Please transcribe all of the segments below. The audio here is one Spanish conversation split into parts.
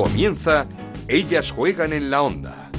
Comienza Ellas juegan en la onda.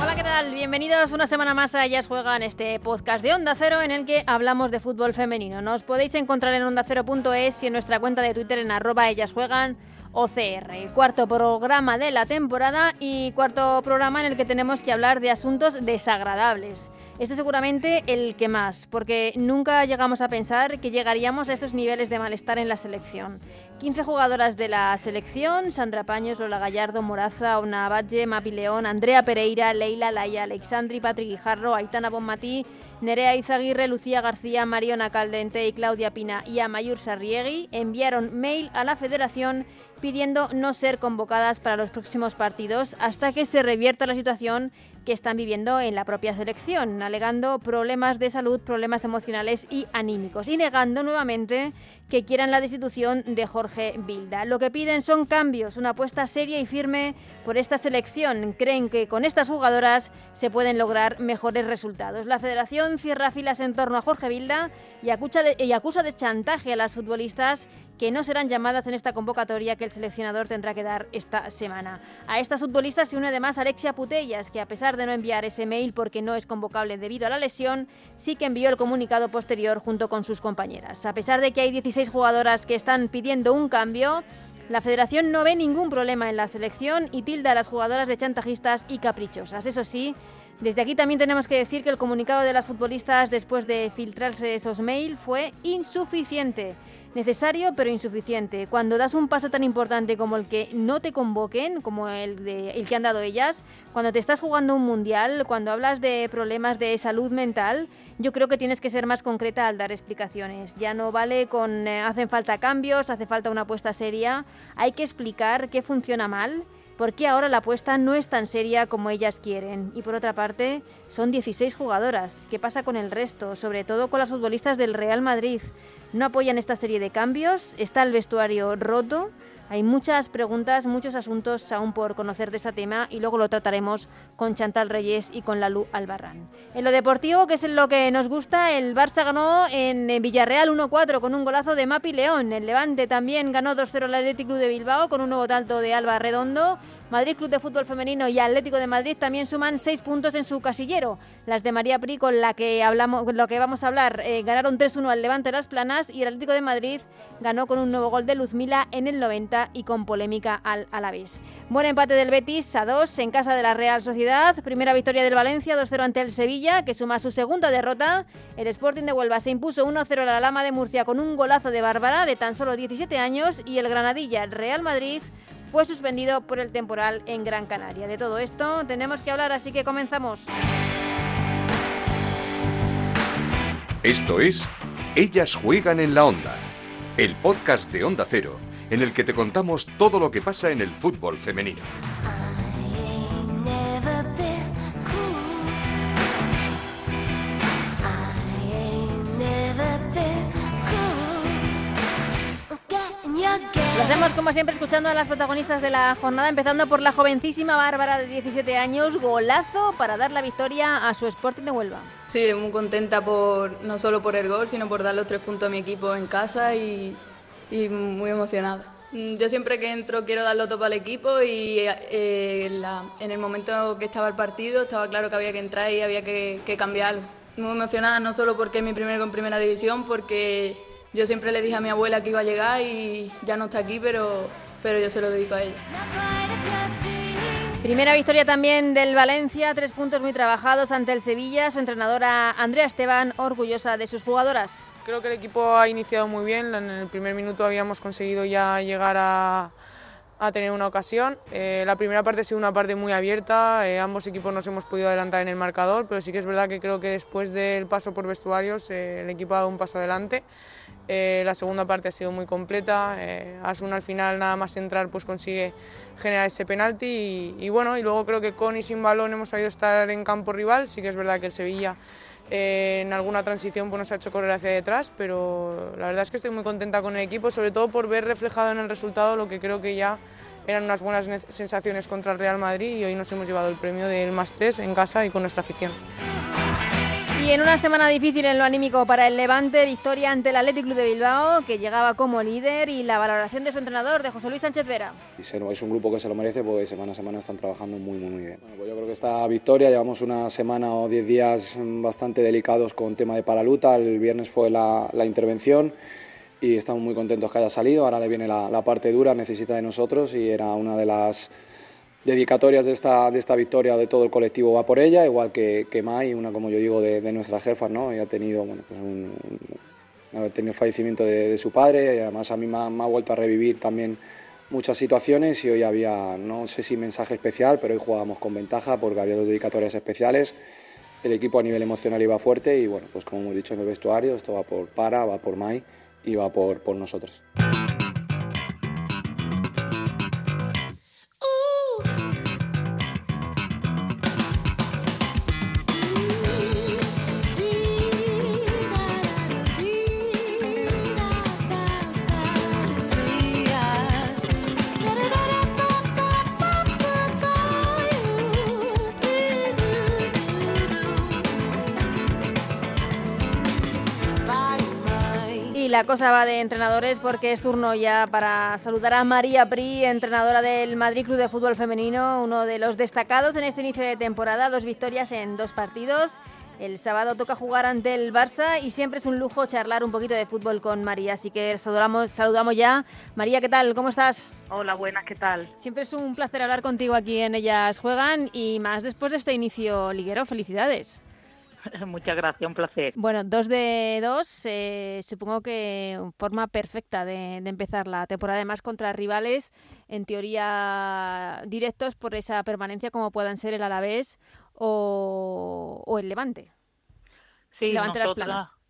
Hola, ¿qué tal? Bienvenidos una semana más a Ellas Juegan, este podcast de Onda Cero en el que hablamos de fútbol femenino. Nos podéis encontrar en ondacero.es y en nuestra cuenta de Twitter en arroba Ellas Juegan OCR. Cuarto programa de la temporada y cuarto programa en el que tenemos que hablar de asuntos desagradables. Este seguramente el que más, porque nunca llegamos a pensar que llegaríamos a estos niveles de malestar en la selección. 15 jugadoras de la selección, Sandra Paños, Lola Gallardo, Moraza, Ona Valle, Mapi León, Andrea Pereira, Leila Laia, Alexandri, Patrick Guijarro, Aitana Bonmatí, Nerea Izaguirre, Lucía García, Mariona Caldente y Claudia Pina y Amayur Sarriegui enviaron mail a la federación pidiendo no ser convocadas para los próximos partidos hasta que se revierta la situación que están viviendo en la propia selección, alegando problemas de salud, problemas emocionales y anímicos, y negando nuevamente que quieran la destitución de Jorge Bilda. Lo que piden son cambios, una apuesta seria y firme por esta selección. Creen que con estas jugadoras se pueden lograr mejores resultados. La federación cierra filas en torno a Jorge Bilda y acusa de, y acusa de chantaje a las futbolistas que no serán llamadas en esta convocatoria que el seleccionador tendrá que dar esta semana. A estas futbolistas se une además Alexia Putellas, que a pesar de no enviar ese mail porque no es convocable debido a la lesión, sí que envió el comunicado posterior junto con sus compañeras. A pesar de que hay 16 jugadoras que están pidiendo un cambio, la federación no ve ningún problema en la selección y tilda a las jugadoras de chantajistas y caprichosas. Eso sí, desde aquí también tenemos que decir que el comunicado de las futbolistas después de filtrarse esos mails fue insuficiente. Necesario pero insuficiente. Cuando das un paso tan importante como el que no te convoquen, como el, de, el que han dado ellas, cuando te estás jugando un mundial, cuando hablas de problemas de salud mental, yo creo que tienes que ser más concreta al dar explicaciones. Ya no vale con eh, hacen falta cambios, hace falta una apuesta seria. Hay que explicar qué funciona mal por qué ahora la apuesta no es tan seria como ellas quieren. Y por otra parte, son 16 jugadoras. ¿Qué pasa con el resto? Sobre todo con las futbolistas del Real Madrid. No apoyan esta serie de cambios, está el vestuario roto. Hay muchas preguntas, muchos asuntos aún por conocer de este tema y luego lo trataremos con Chantal Reyes y con Lalu Albarrán. En lo deportivo, que es lo que nos gusta, el Barça ganó en Villarreal 1-4 con un golazo de Mapi León. El Levante también ganó 2-0 al Athletic Club de Bilbao con un nuevo tanto de Alba Redondo. Madrid Club de Fútbol Femenino y Atlético de Madrid también suman seis puntos en su casillero. Las de María Pri, con la que hablamos, lo que vamos a hablar, eh, ganaron 3-1 al Levante de las Planas y el Atlético de Madrid ganó con un nuevo gol de Luzmila en el 90 y con polémica al Alavés. Buen empate del Betis a 2 en casa de la Real Sociedad. Primera victoria del Valencia 2-0 ante el Sevilla, que suma su segunda derrota. El Sporting de Huelva se impuso 1-0 a la Lama de Murcia con un golazo de Bárbara de tan solo 17 años y el Granadilla, el Real Madrid fue suspendido por el temporal en Gran Canaria. De todo esto tenemos que hablar, así que comenzamos. Esto es Ellas juegan en la onda, el podcast de Onda Cero, en el que te contamos todo lo que pasa en el fútbol femenino. Como siempre escuchando a las protagonistas de la jornada, empezando por la jovencísima Bárbara de 17 años, golazo para dar la victoria a su Sporting de Huelva. Sí, muy contenta por no solo por el gol, sino por dar los tres puntos a mi equipo en casa y, y muy emocionada. Mm, Yo siempre que entro quiero darlo todo al equipo y eh, la- en el momento que estaba el partido estaba claro que había que entrar y había que, que cambiar. Muy emocionada no solo porque es mi primer en primera división, porque yo siempre le dije a mi abuela que iba a llegar y ya no está aquí, pero, pero yo se lo dedico a ella. Primera victoria también del Valencia, tres puntos muy trabajados ante el Sevilla. Su entrenadora Andrea Esteban, orgullosa de sus jugadoras. Creo que el equipo ha iniciado muy bien. En el primer minuto habíamos conseguido ya llegar a, a tener una ocasión. Eh, la primera parte ha sido una parte muy abierta. eh, ambos equipos nos hemos podido adelantar en el marcador, pero sí que es verdad que creo que después del paso por vestuarios eh, el equipo ha dado un paso adelante. Eh, la segunda parte ha sido muy completa. Eh, al final nada más entrar pues consigue generar ese penalti y, y bueno y luego creo que con y sin balón hemos sabido estar en campo rival. Sí que es verdad que el Sevilla eh, en alguna transición pues, nos ha hecho correr hacia detrás, pero la verdad es que estoy muy contenta con el equipo, sobre todo por ver reflejado en el resultado lo que creo que ya eran unas buenas ne- sensaciones contra el Real Madrid y hoy nos hemos llevado el premio del más 3 en casa y con nuestra afición. Y en una semana difícil en lo anímico para el Levante, victoria ante el Athletic Club de Bilbao, que llegaba como líder, y la valoración de su entrenador, de José Luis Sánchez Vera. Es un grupo que se lo merece porque semana a semana están trabajando muy, muy, muy bien. Bueno, pues yo creo que esta victoria, llevamos una semana o diez días bastante delicados con tema de paraluta. El viernes fue la, la intervención y estamos muy contentos que haya salido. Ahora le viene la, la parte dura, necesita de nosotros y era una de las dedicatorias de esta, de esta victoria de todo el colectivo va por ella, igual que, que Mai, una como yo digo de, de nuestras jefas, ¿no? Y ha tenido, bueno, pues un, un, tenido fallecimiento de, de, su padre, y además a mí me ha, me ha, vuelto a revivir también muchas situaciones y hoy había, no sé si mensaje especial, pero hoy jugábamos con ventaja porque había dos dedicatorias especiales. El equipo a nivel emocional iba fuerte y bueno, pues como hemos dicho en el vestuario, esto va por Para, va por Mai y va por, por nosotros. La cosa va de entrenadores porque es turno ya para saludar a María Pri, entrenadora del Madrid Club de Fútbol Femenino, uno de los destacados en este inicio de temporada, dos victorias en dos partidos. El sábado toca jugar ante el Barça y siempre es un lujo charlar un poquito de fútbol con María, así que saludamos, saludamos ya. María, ¿qué tal? ¿Cómo estás? Hola, buenas, ¿qué tal? Siempre es un placer hablar contigo aquí en Ellas Juegan y más después de este inicio liguero. Felicidades. Muchas gracias, un placer. Bueno, dos de dos, eh, supongo que forma perfecta de, de, empezar la temporada, además contra rivales en teoría directos por esa permanencia como puedan ser el Alavés o, o el Levante. Sí, Levante nosotras, las planas.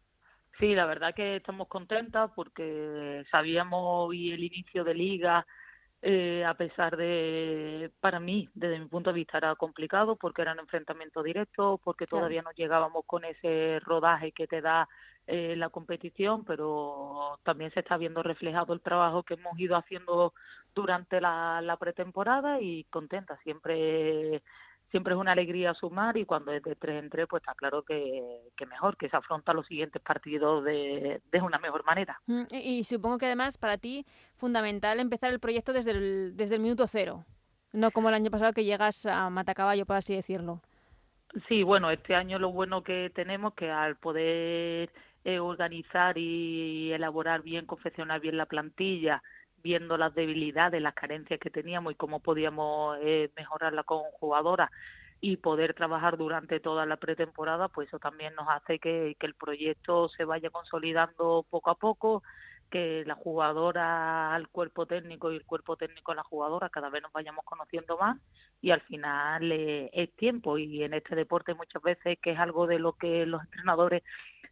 Sí, la verdad que estamos contentas porque sabíamos hoy el inicio de liga eh, a pesar de, para mí, desde mi punto de vista, era complicado porque era un enfrentamiento directo, porque todavía no llegábamos con ese rodaje que te da eh, la competición, pero también se está viendo reflejado el trabajo que hemos ido haciendo durante la, la pretemporada y contenta. Siempre siempre es una alegría sumar y cuando es de tres en tres, pues está claro que, que mejor, que se afronta los siguientes partidos de, de, una mejor manera. Y, y, supongo que además para ti fundamental empezar el proyecto desde el, desde el minuto cero, no como el año pasado que llegas a matacaballo, por así decirlo. Sí, bueno, este año lo bueno que tenemos que al poder eh, organizar y elaborar bien, confeccionar bien la plantilla, viendo las debilidades, las carencias que teníamos y cómo podíamos eh, mejorarla con jugadoras y poder trabajar durante toda la pretemporada, pues eso también nos hace que, que el proyecto se vaya consolidando poco a poco, que la jugadora al cuerpo técnico y el cuerpo técnico a la jugadora cada vez nos vayamos conociendo más y al final eh, es tiempo. Y en este deporte muchas veces que es algo de lo que los entrenadores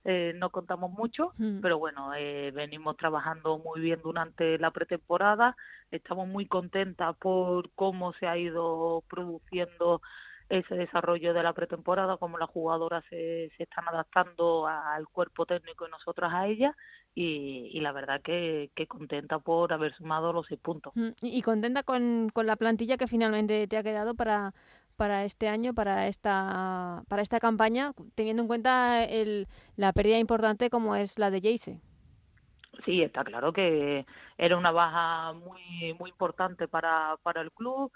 eh, no contamos mucho, mm. pero bueno, eh, venimos trabajando muy bien durante la pretemporada, estamos muy contentas por cómo se ha ido produciendo ese desarrollo de la pretemporada, cómo las jugadoras se, se están adaptando al cuerpo técnico y nosotras a ellas, y, y la verdad que, que, contenta por haber sumado los seis puntos. Mm, y contenta con, con la plantilla que finalmente te ha quedado para, para este año, para esta, para esta campaña, teniendo en cuenta el, la pérdida importante como es la de Jayce. Sí, está claro que era una baja muy muy importante para, para el club.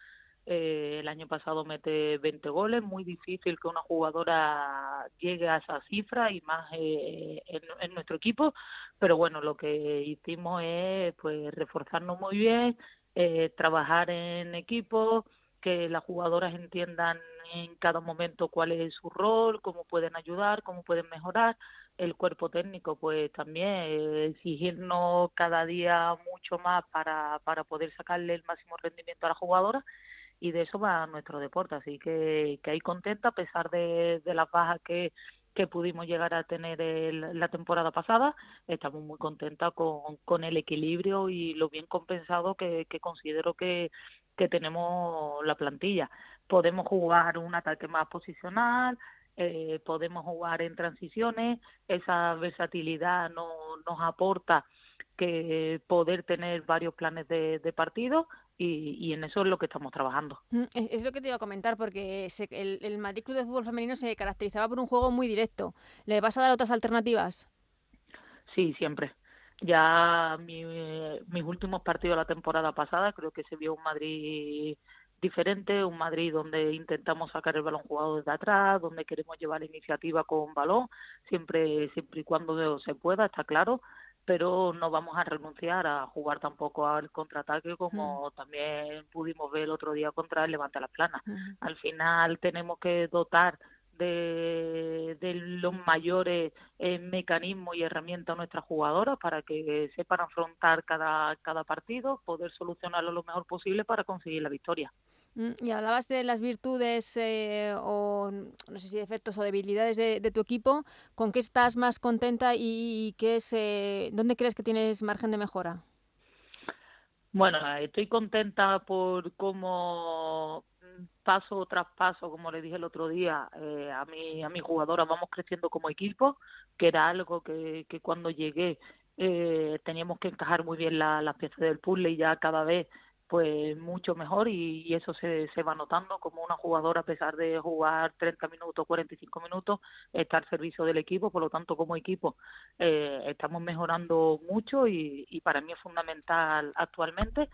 Eh, el año pasado mete 20 goles, muy difícil que una jugadora llegue a esa cifra y más eh, en, nuestro equipo, pero bueno, lo que hicimos es pues reforzarnos muy bien, eh, trabajar en equipo, que las jugadoras entiendan en cada momento cuál es su rol, cómo pueden ayudar, cómo pueden mejorar. El cuerpo técnico, pues también eh, exigirnos cada día mucho más para, para poder sacarle el máximo rendimiento a la jugadora y de eso va nuestro deporte. Así que, que ahí contenta a pesar de, de las bajas que, que pudimos llegar a tener el, la temporada pasada. Estamos muy contentas con, con el equilibrio y lo bien compensado que, que considero que, que tenemos la plantilla. Podemos jugar un ataque más posicional, eh, podemos jugar en transiciones, esa versatilidad no, nos aporta que poder tener varios planes de, de partido y, en eso es lo que estamos trabajando. Mm, es, lo que te iba a comentar, porque el, el, Madrid Club de Fútbol Femenino se caracterizaba por un juego muy directo. ¿Le vas a dar otras alternativas? Sí, siempre. Ya mis últimos partidos de la temporada pasada creo que se vio un Madrid diferente, un Madrid donde intentamos sacar el balón jugado desde atrás, donde queremos llevar la iniciativa con balón, siempre siempre y cuando se pueda, está claro, pero no vamos a renunciar a jugar tampoco al contraataque como también pudimos ver el otro día contra el Levante a la Plana. Al final tenemos que dotar de, de los mayores eh, mecanismos y herramientas a nuestras jugadoras para que sepan afrontar cada, cada partido, poder solucionarlo lo mejor posible para conseguir la victoria. Mm, y hablabas de las virtudes eh, o no sé si defectos o debilidades de, de, tu equipo. ¿Con qué estás más contenta y, qué es, eh, dónde crees que tienes margen de mejora? Bueno, estoy contenta por cómo paso tras paso, como le dije el otro día, eh, a mi a mi jugadora vamos creciendo como equipo, que era algo que, que cuando llegué eh, teníamos que encajar muy bien las la piezas del puzzle y ya cada vez pues mucho mejor y, eso se, se va notando como una jugadora a pesar de jugar 30 minutos, 45 minutos, está al servicio del equipo, por lo tanto como equipo eh, estamos mejorando mucho y, y para mí es fundamental actualmente.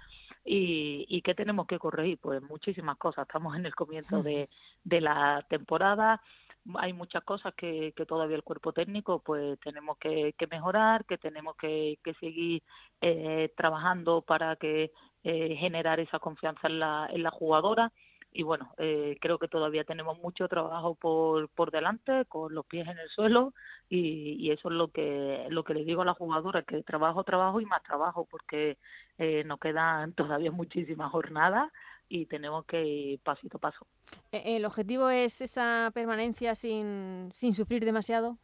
Y, y qué tenemos que corregir pues muchísimas cosas. Estamos en el comienzo de, de la temporada. Hay muchas cosas que, que todavía el cuerpo técnico pues tenemos que, que mejorar que tenemos que, que seguir eh, trabajando para que eh, generar esa confianza en la, en la jugadora y bueno, eh, creo que todavía tenemos mucho trabajo por, por delante, con los pies en el suelo y, y eso es lo que lo que le digo a la jugadora, que trabajo, trabajo y más trabajo porque eh, nos quedan todavía muchísimas jornadas y tenemos que ir pasito a paso. E, ¿El objetivo es esa permanencia sin, sin sufrir demasiado?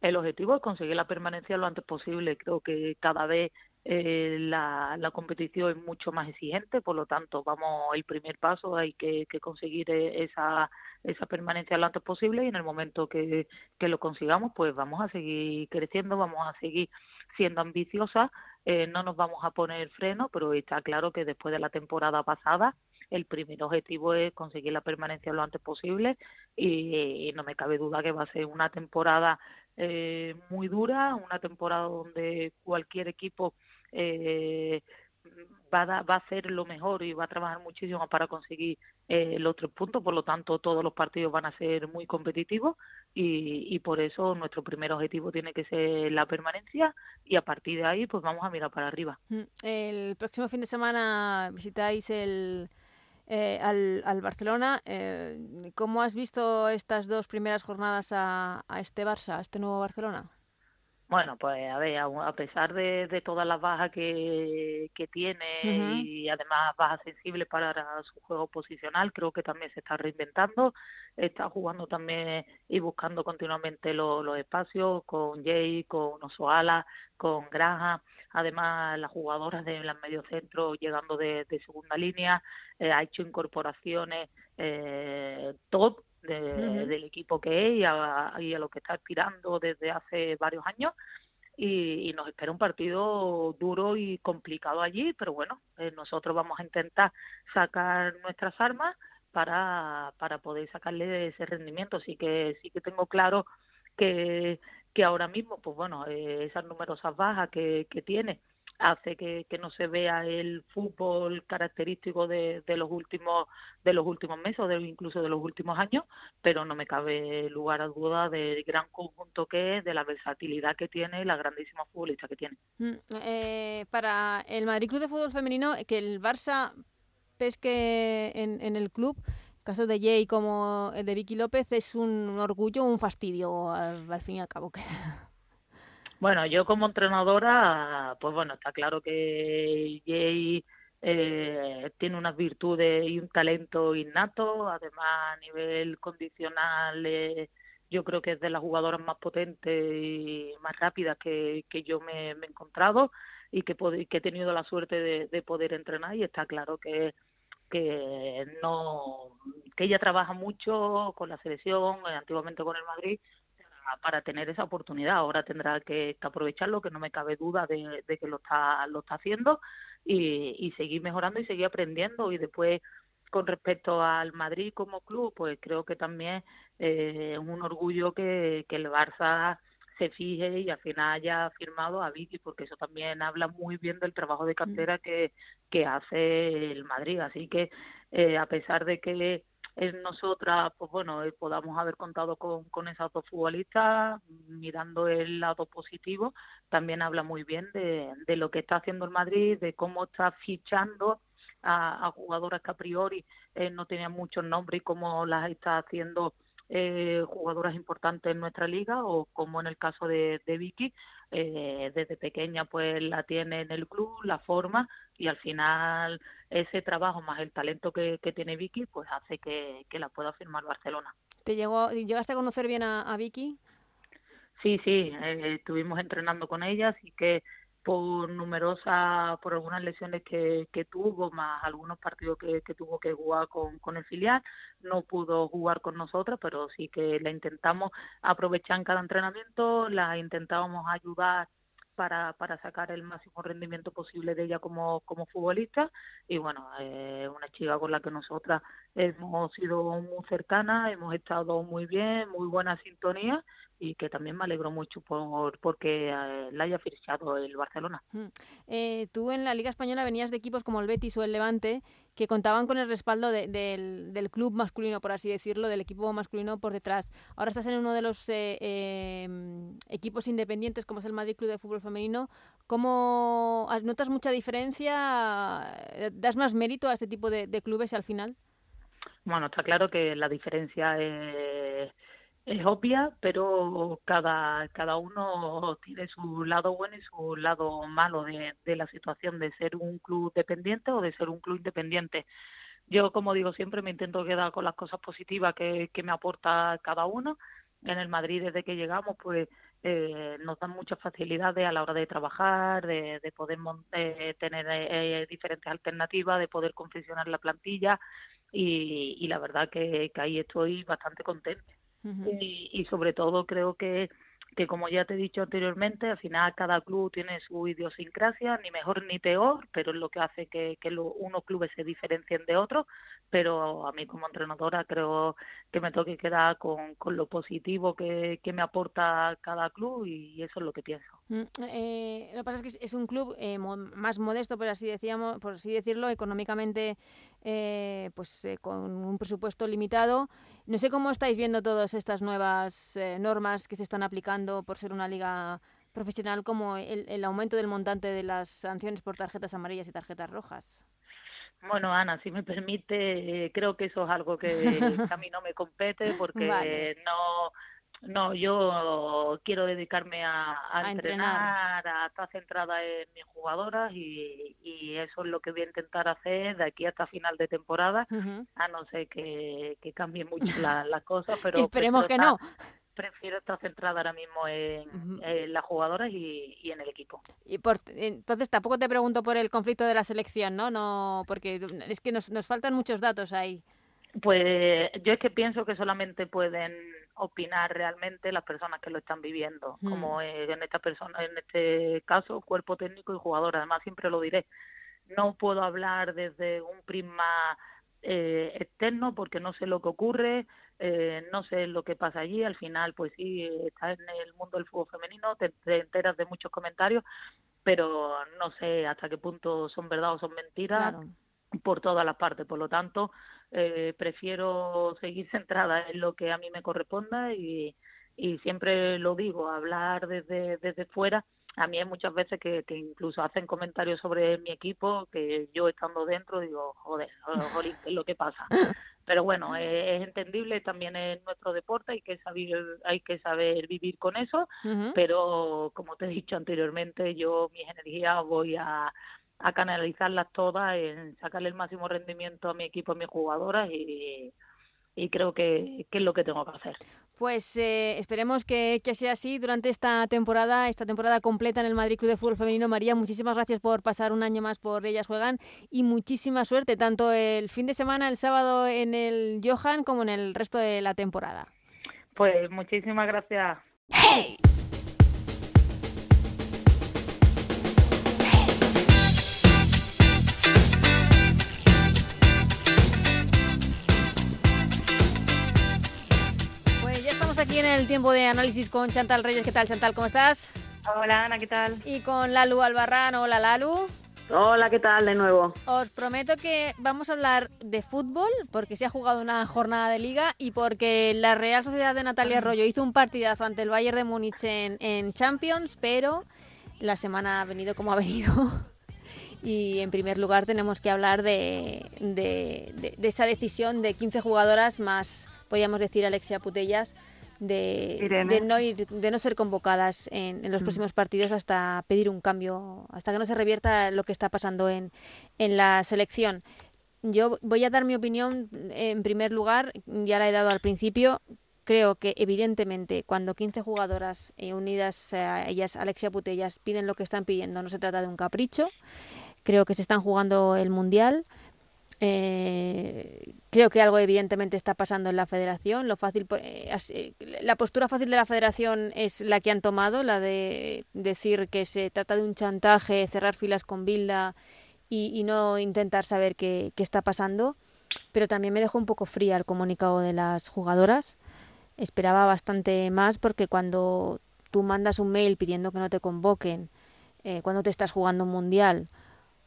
El objetivo es conseguir la permanencia lo antes posible. Creo que cada vez eh, la, la, competición es mucho más exigente, por lo tanto, vamos, el primer paso hay que, conseguir eh, esa, esa permanencia lo antes posible y en el momento que, que lo consigamos, pues vamos a seguir creciendo, vamos a seguir siendo ambiciosas, eh, no nos vamos a poner freno, pero está claro que después de la temporada pasada, el primer objetivo es conseguir la permanencia lo antes posible y, y no me cabe duda que va a ser una temporada eh, muy dura, una temporada donde cualquier equipo eh, va, a, va a hacer lo mejor y va a trabajar muchísimo para conseguir eh, los tres puntos, por lo tanto todos los partidos van a ser muy competitivos y, y por eso nuestro primer objetivo tiene que ser la permanencia y a partir de ahí pues vamos a mirar para arriba. Mm, el próximo fin de semana visitáis el eh, al, al, Barcelona. Eh, ¿Cómo has visto estas dos primeras jornadas a, a, este Barça, a este nuevo Barcelona? Bueno, pues a ver, a, pesar de, de todas las bajas que, que tiene uh -huh. y además bajas sensibles para su juego posicional, creo que también se está reinventando, está jugando también y buscando continuamente lo, los espacios con Jay, con Osoala, con Granja, además las jugadoras de las mediocentros llegando de, de segunda línea, eh, ha hecho incorporaciones eh, top de, uh -huh. del equipo que es y a, y a, lo que está aspirando desde hace varios años. Y, y, nos espera un partido duro y complicado allí, pero bueno, eh, nosotros vamos a intentar sacar nuestras armas para, para poder sacarle ese rendimiento. Así que sí que tengo claro que, que ahora mismo, pues bueno, eh, esas numerosas bajas que, que tiene, hace que, que, no se vea el fútbol característico de, de, los últimos de los últimos meses o de, incluso de los últimos años pero no me cabe lugar a duda del gran conjunto que es de la versatilidad que tiene y la grandísima futbolista que tiene. Mm, eh, para el Madrid Club de Fútbol Femenino que el Barça pesque en, en el club caso de Jay como el de Vicky López es un orgullo un fastidio al, al fin y al cabo que bueno, yo como entrenadora, pues bueno, está claro que Jay eh, tiene unas virtudes y un talento innato, además a nivel condicional eh, yo creo que es de las jugadoras más potentes y más rápidas que, yo me, he encontrado y que, que he tenido la suerte de, de poder entrenar. Y está claro que que no que ella trabaja mucho con la selección, eh, antiguamente con el Madrid, para tener esa oportunidad. Ahora tendrá que, aprovecharlo, que no me cabe duda de, que lo está, lo está haciendo y, y seguir mejorando y seguir aprendiendo. Y después, con respecto al Madrid como club, pues creo que también eh, es un orgullo que, que el Barça se fije y al final haya firmado a Vicky, porque eso también habla muy bien del trabajo de mm. cantera que, que hace el Madrid. Así que, eh, a pesar de que en nosotras, pues bueno, eh, podamos haber contado con, con esas dos futbolistas, mirando el lado positivo, también habla muy bien de, de lo que está haciendo el Madrid, de cómo está fichando a, jugadoras que a priori eh, no tenían muchos nombres y cómo las está haciendo eh, jugadoras importantes en nuestra liga o como en el caso de, de Vicky, eh, desde pequeña pues la tiene en el club, la forma y al final ese trabajo más el talento que, que tiene Vicky pues hace que, que, la pueda firmar Barcelona. ¿Te llegó, ¿Llegaste a conocer bien a, a Vicky? Sí, sí, eh, estuvimos entrenando con ella, así que por numerosas, por algunas lesiones que, que tuvo, más algunos partidos que, que tuvo que jugar con, con el filial, no pudo jugar con nosotros, pero sí que la intentamos aprovechar en cada entrenamiento, la intentábamos ayudar para, para sacar el máximo rendimiento posible de ella como, como futbolista y bueno, eh, una chica con la que nosotras hemos sido muy cercanas, hemos estado muy bien, muy buena sintonía y que también me alegro mucho por porque eh, la haya fichado el Barcelona. Mm. Eh, tú en la Liga Española venías de equipos como el Betis o el Levante que contaban con el respaldo del, del, club masculino, por así decirlo, del equipo masculino por detrás. Ahora estás en uno de los eh, em, equipos independientes como es el Madrid Club de Fútbol Femenino. ¿Cómo notas mucha diferencia? ¿Das más mérito a este tipo de, clubes al final? Bueno, está claro que la diferencia es es obvia, pero cada, cada uno tiene su lado bueno y su lado malo de, de la situación de ser un club dependiente o de ser un club independiente. Yo, como digo, siempre me intento quedar con las cosas positivas que, que me aporta cada uno. En el Madrid, desde que llegamos, pues eh, nos dan muchas facilidades a la hora de trabajar, de, de poder eh, tener eh, diferentes alternativas, de poder confeccionar la plantilla y, y la verdad que, que ahí estoy bastante contenta y, y sobre todo creo que que como ya te he dicho anteriormente, al final cada club tiene su idiosincrasia, ni mejor ni peor, pero es lo que hace que, que lo, unos clubes se diferencien de otros, pero a mí como entrenadora creo que me toque quedar con, con lo positivo que, que me aporta cada club y eso es lo que pienso. Mm, eh, lo que pasa es que es un club eh, más modesto, por así, decíamos, por así decirlo, económicamente eh, pues eh, con un presupuesto limitado. No sé cómo estáis viendo todas estas nuevas eh, normas que se están aplicando por ser una liga profesional, como el, el aumento del montante de las sanciones por tarjetas amarillas y tarjetas rojas. Bueno, Ana, si me permite, creo que eso es algo que a mí no me compete porque vale. no no, yo quiero dedicarme a, a, a entrenar, entrenar, a estar centrada en mis jugadoras y, y, eso es lo que voy a intentar hacer de aquí hasta final de temporada, uh -huh. a no ser que, que cambien mucho las la cosas, pero... esperemos que no. Prefiero estar centrada ahora mismo en, uh -huh. en las jugadoras y, y, en el equipo. Y por, entonces tampoco te pregunto por el conflicto de la selección, ¿no? no Porque es que nos, nos faltan muchos datos ahí. Pues yo es que pienso que solamente pueden opinar realmente las personas que lo están viviendo, mm. como en esta persona, en este caso, cuerpo técnico y jugador. Además, siempre lo diré. No puedo hablar desde un prisma eh, externo porque no sé lo que ocurre, eh, no sé lo que pasa allí. Al final, pues sí, estás en el mundo del fútbol femenino, te, te enteras de muchos comentarios, pero no sé hasta qué punto son verdad o son mentiras. Claro por todas las partes. Por lo tanto, eh, prefiero seguir centrada en lo que a mí me corresponda y, y siempre lo digo, hablar desde, desde fuera. A mí hay muchas veces que, que incluso hacen comentarios sobre mi equipo que yo estando dentro digo, joder, joder ¿qué es lo que pasa? Pero bueno, es, es entendible, también es nuestro deporte, hay que saber, hay que saber vivir con eso, uh -huh. pero como te he dicho anteriormente, yo mis energías voy a a canalizarlas todas en sacarle el máximo rendimiento a mi equipo, a mis jugadoras y, y creo que, que, es lo que tengo que hacer. Pues eh, esperemos que, que, sea así durante esta temporada, esta temporada completa en el Madrid Club de Fútbol Femenino. María, muchísimas gracias por pasar un año más por Ellas Juegan y muchísima suerte, tanto el fin de semana, el sábado en el Johan, como en el resto de la temporada. Pues muchísimas gracias Hey. En el tiempo de análisis con Chantal Reyes. ¿Qué tal, Chantal? ¿Cómo estás? Hola, Ana, ¿qué tal? Y con Lalu Albarrán. Hola, Lalu. Hola, ¿qué tal de nuevo? Os prometo que vamos a hablar de fútbol porque se ha jugado una jornada de liga y porque la Real Sociedad de Natalia Arroyo hizo un partidazo ante el Bayern de Múnich en, en Champions, pero la semana ha venido como ha venido. Y en primer lugar tenemos que hablar de, de- de- de esa decisión de 15 jugadoras más, podríamos decir, Alexia Putellas, de, no, ir- de no ser convocadas en, en los próximos partidos hasta pedir un cambio, hasta que no se revierta lo que está pasando en, en la selección. Yo voy a dar mi opinión en primer lugar, ya la he dado al principio. Creo que evidentemente cuando 15 jugadoras eh, unidas a ellas, Alexia Putellas, piden lo que están pidiendo, no se trata de un capricho. Creo que se están jugando el Mundial. Eh, creo que algo evidentemente está pasando en la federación. Lo fácil, po- eh, eh, la postura fácil de la federación es la que han tomado, la de decir que se trata de un chantaje, cerrar filas con Bilda y, no intentar saber qué, qué está pasando. Pero también me dejó un poco fría el comunicado de las jugadoras. Esperaba bastante más porque cuando tú mandas un mail pidiendo que no te convoquen, eh, cuando te estás jugando un mundial,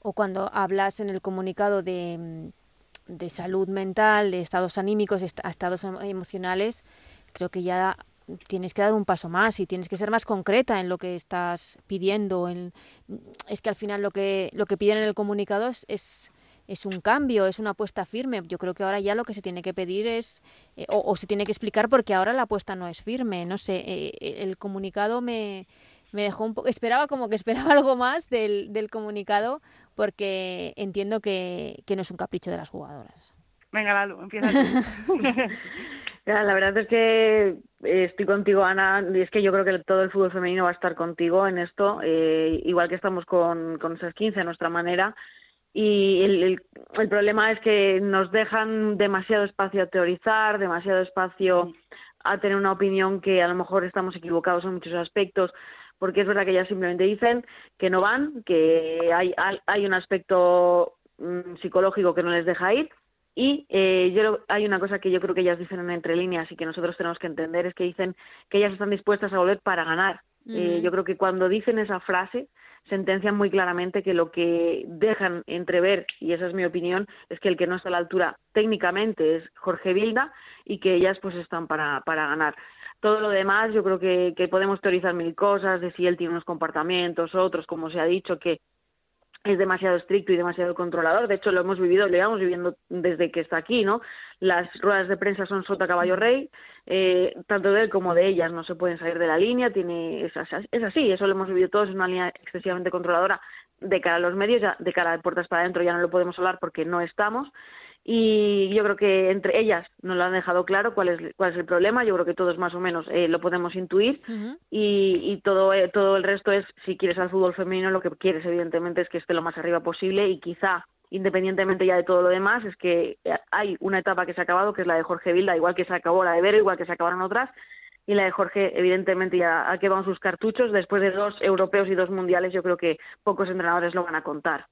o cuando hablas en el comunicado de, mm, de salud mental, de estados anímicos, estados em- emocionales, creo que ya tienes que dar un paso más y tienes que ser más concreta en lo que estás pidiendo. En, es que al final lo que, lo que piden en el comunicado es, es, es un cambio, es una apuesta firme. Yo creo que ahora ya lo que se tiene que pedir es, eh, o, o se tiene que explicar porque ahora la apuesta no es firme. No sé, eh, el comunicado me, me dejó un poco, esperaba como que esperaba algo más del, del comunicado porque entiendo que, que no es un capricho de las jugadoras. Venga, Lalu, empieza tú. Ya, la verdad es que eh, estoy contigo, Ana, y es que yo creo que todo el fútbol femenino va a estar contigo en esto, eh, igual que estamos con, con esas 15 a nuestra manera. Y el, el, el problema es que nos dejan demasiado espacio a teorizar, demasiado espacio a tener una opinión que a lo mejor estamos equivocados en muchos aspectos, porque es verdad que ellas simplemente dicen que no van, que hay, hay- un aspecto mm, psicológico que no les deja ir. Y eh, yo hay una cosa que yo creo que ellas dicen en entre líneas y que nosotros tenemos que entender es que dicen que ellas están dispuestas a volver para ganar. Eh, yo creo que cuando dicen esa frase sentencian muy claramente que lo que dejan entrever, y esa es mi opinión, es que el que no está a la altura técnicamente es Jorge Vilda y que ellas pues están para, para ganar. Todo lo demás yo creo que, que podemos teorizar mil cosas, de si él tiene unos comportamientos, otros, como se ha dicho, que es demasiado estricto y demasiado controlador. De hecho, lo hemos vivido, lo llevamos viviendo desde que está aquí, ¿no? Las ruedas de prensa son sota caballo rey, eh, tanto de él como de ellas no se pueden salir de la línea, tiene es, es así, eso lo hemos vivido todos, es una línea excesivamente controladora de cara a los medios, ya de cara de puertas para adentro ya no lo podemos hablar porque no estamos. Y yo creo que entre ellas nos lo han dejado claro cuál es, cuál es el problema. Yo creo que todos más o menos eh, lo podemos intuir y, y todo, eh, todo el resto es, si quieres al fútbol femenino, lo que quieres evidentemente es que esté lo más arriba posible y quizá, independientemente ya de todo lo demás, es que eh, hay una etapa que se ha acabado, que es la de Jorge Vilda, igual que se acabó la de Vero, igual que se acabaron otras, y la de Jorge, evidentemente, ya ha quedado en sus cartuchos. Después de dos europeos y dos mundiales, yo creo que pocos entrenadores lo van a contar.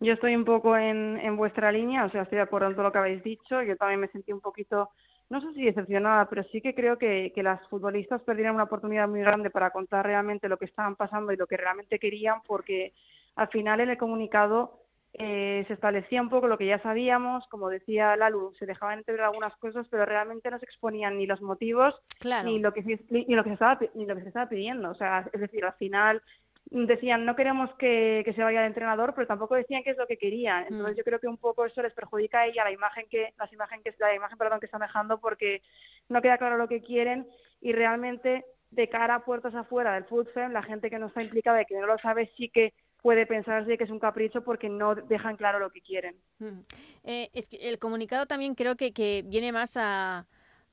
Yo estoy un poco en, en vuestra línea, o sea, estoy de acuerdo en todo lo que habéis dicho. Yo también me sentí un poquito, no sé si decepcionada, pero sí que creo que, que las futbolistas perdieron una oportunidad muy grande para contar realmente lo que estaban pasando y lo que realmente querían, porque al final en el comunicado eh, se establecía un poco lo que ya sabíamos, como decía Lalu, se dejaban entrever algunas cosas, pero realmente no se exponían ni los motivos Claro. ni lo que se, ni lo que se estaba ni lo que se estaba pidiendo. O sea, es decir, al final decían no queremos que, que se vaya el entrenador, pero tampoco decían qué es lo que querían. Entonces Mm. yo creo que un poco eso les perjudica a ella la imagen que las imagen que la imagen perdón que están dejando porque no queda claro lo que quieren y realmente de cara a puertas afuera del fútbol la gente que no está implicada y que no lo sabe sí que puede pensarse que es un capricho porque no dejan claro lo que quieren. Mm. Eh, es que el comunicado también creo que, que viene más a,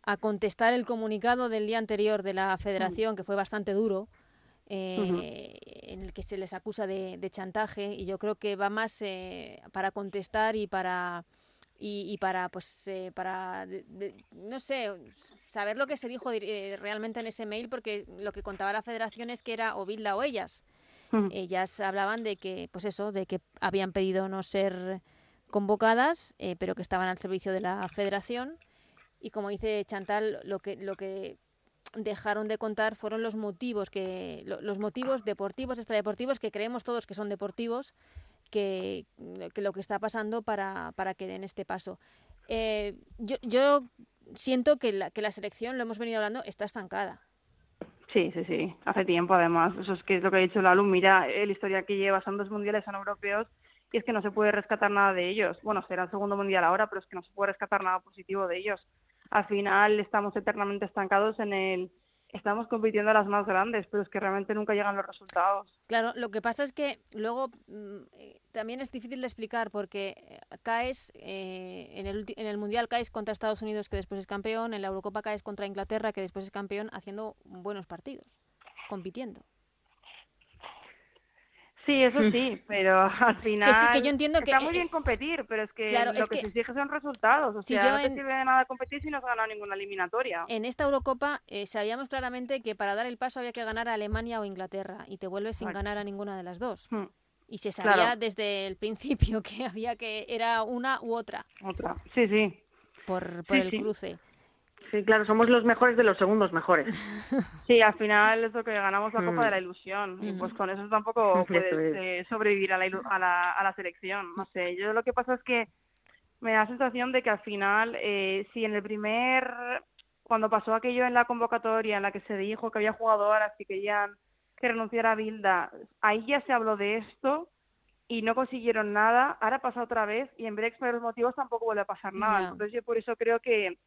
a contestar el comunicado del día anterior de la federación, que fue bastante duro, eh, en el que se les acusa de, de chantaje, y yo creo que va más eh, para contestar y para y, para, pues, eh, para, no sé, saber lo que se dijo eh, realmente en ese mail, porque lo que contaba la federación es que era o Bilda o ellas. Mm. Ellas hablaban de que, pues eso, de que habían pedido no ser convocadas, eh, pero que estaban al servicio de la federación. Y como dice Chantal, lo que, lo que dejaron de contar fueron los motivos que los motivos deportivos extradeportivos que creemos todos que son deportivos que, lo que está pasando para, para que den este paso eh, yo, yo siento que la, que la selección lo hemos venido hablando está estancada Sí, sí, sí, hace tiempo además. Eso es que es lo que ha dicho la Luz. Mira, la historia que lleva son dos mundiales son europeos y es que no se puede rescatar nada de ellos. Bueno, será el segundo mundial ahora, pero es que no se puede rescatar nada positivo de ellos. Al final estamos eternamente estancados en el estamos compitiendo a las más grandes, pero es que realmente nunca llegan los resultados. Claro, lo que pasa es que luego mm, eh, también es difícil de explicar porque eh, caes eh, en, el, en el Mundial caes contra Estados Unidos que después es campeón, en la Eurocopa caes contra Inglaterra que después es campeón haciendo buenos partidos, compitiendo. Sí, eso mm. sí, pero al final que yo entiendo está muy bien competir, pero es que lo que, se exige son resultados. O sea, no te sirve de nada competir si no has ganado ninguna eliminatoria. En esta Eurocopa eh, sabíamos claramente que para dar el paso había que ganar a Alemania o Inglaterra y te vuelves sin ganar a ninguna de las dos. Mm. Y se sabía desde el principio que había que era una u otra. Otra, sí, sí. Por, por el cruce. Sí, claro, somos los mejores de los segundos mejores. Sí, al final es lo que ganamos la Copa de la mm. Ilusión y pues con eso tampoco puedes eh, sobrevivir a la, a, la, a la selección. No sé, yo lo que pasa es que me da la sensación de que al final, eh, si en el primer, cuando pasó aquello en la convocatoria en la que se dijo que había jugadoras que querían que renunciara a Bilda, ahí ya se habló de esto y no consiguieron nada, ahora pasa otra vez y en vez de exponer los motivos tampoco vuelve a pasar nada. Entonces yo por eso creo que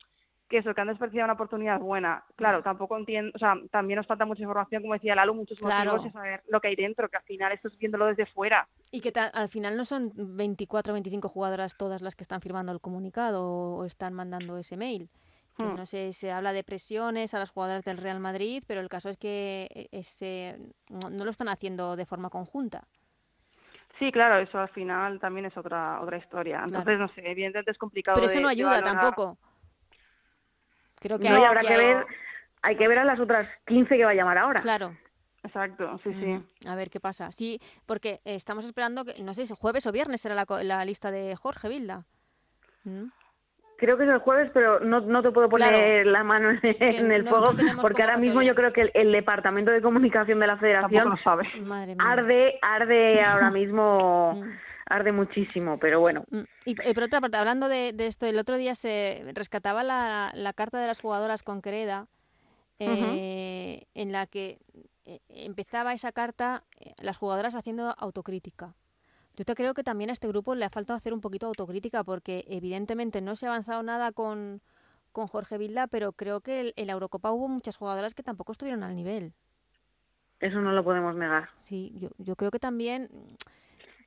que eso, que han desperdiciado una oportunidad buena. Claro, tampoco entiendo, o sea, también nos falta mucha información, como decía Lalo, muchos motivos y saber lo que hay dentro, que al final esto es viéndolo desde fuera. Y que al final no son 24 o 25 jugadoras todas las que están firmando el comunicado o están mandando ese mail. Hmm. No sé, se habla de presiones a las jugadoras del Real Madrid, pero el caso es que e, ese, no, lo están haciendo de forma conjunta. Sí, claro, eso al final también es otra otra historia. Entonces, no sé, evidentemente es complicado. Pero eso no ayuda tampoco. Creo que, hay, habrá que, ver, hay que ver a las otras 15 que va a llamar ahora. Claro. Exacto, sí, sí. A ver qué pasa. Sí, porque estamos esperando, que no sé si jueves o viernes será la, la lista de Jorge Vilda. ¿Mm? Creo que es el jueves, pero no, no te puedo poner la mano en, el fuego, porque ahora mismo yo creo que el, departamento de comunicación de la Federación arde, arde ahora mismo. Arde muchísimo, pero bueno. Mm, y, por otra parte, hablando de, esto, el otro día se rescataba la, la carta de las jugadoras con Creda, eh, en la que eh, empezaba esa carta eh, las jugadoras haciendo autocrítica. Yo te creo que también a este grupo le ha faltado hacer un poquito de autocrítica porque evidentemente no se ha avanzado nada con, con Jorge Vilda, pero creo que en la Eurocopa hubo muchas jugadoras que tampoco estuvieron al nivel. Eso no lo podemos negar. Sí, yo, yo creo que también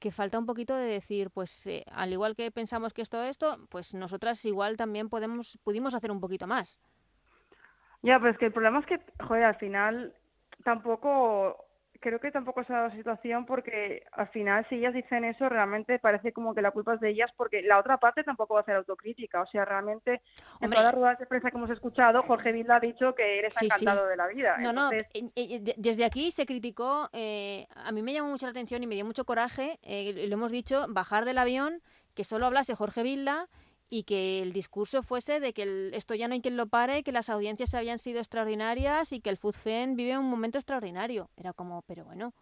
que falta un poquito de decir, pues eh, al igual que pensamos que esto esto, pues nosotras igual también podemos pudimos hacer un poquito más. Ya, pero es que el problema es que, joder, al final tampoco creo que tampoco se ha dado la situación porque al final si ellas dicen eso realmente parece como que la culpa es de ellas porque la otra parte tampoco va a hacer autocrítica. O sea, realmente en todas las ruedas de prensa que hemos escuchado, Jorge Vilda ha dicho que eres encantado de la vida. No, no, desde aquí se criticó, eh, a mí me llamó mucho la atención y me dio mucho coraje, eh, lo hemos dicho, bajar del avión, que solo hablase Jorge Vilda y que el discurso fuese de que esto ya no hay quien lo pare, que las audiencias habían sido extraordinarias y que el FUDFEN vive un momento extraordinario. Era como, pero bueno,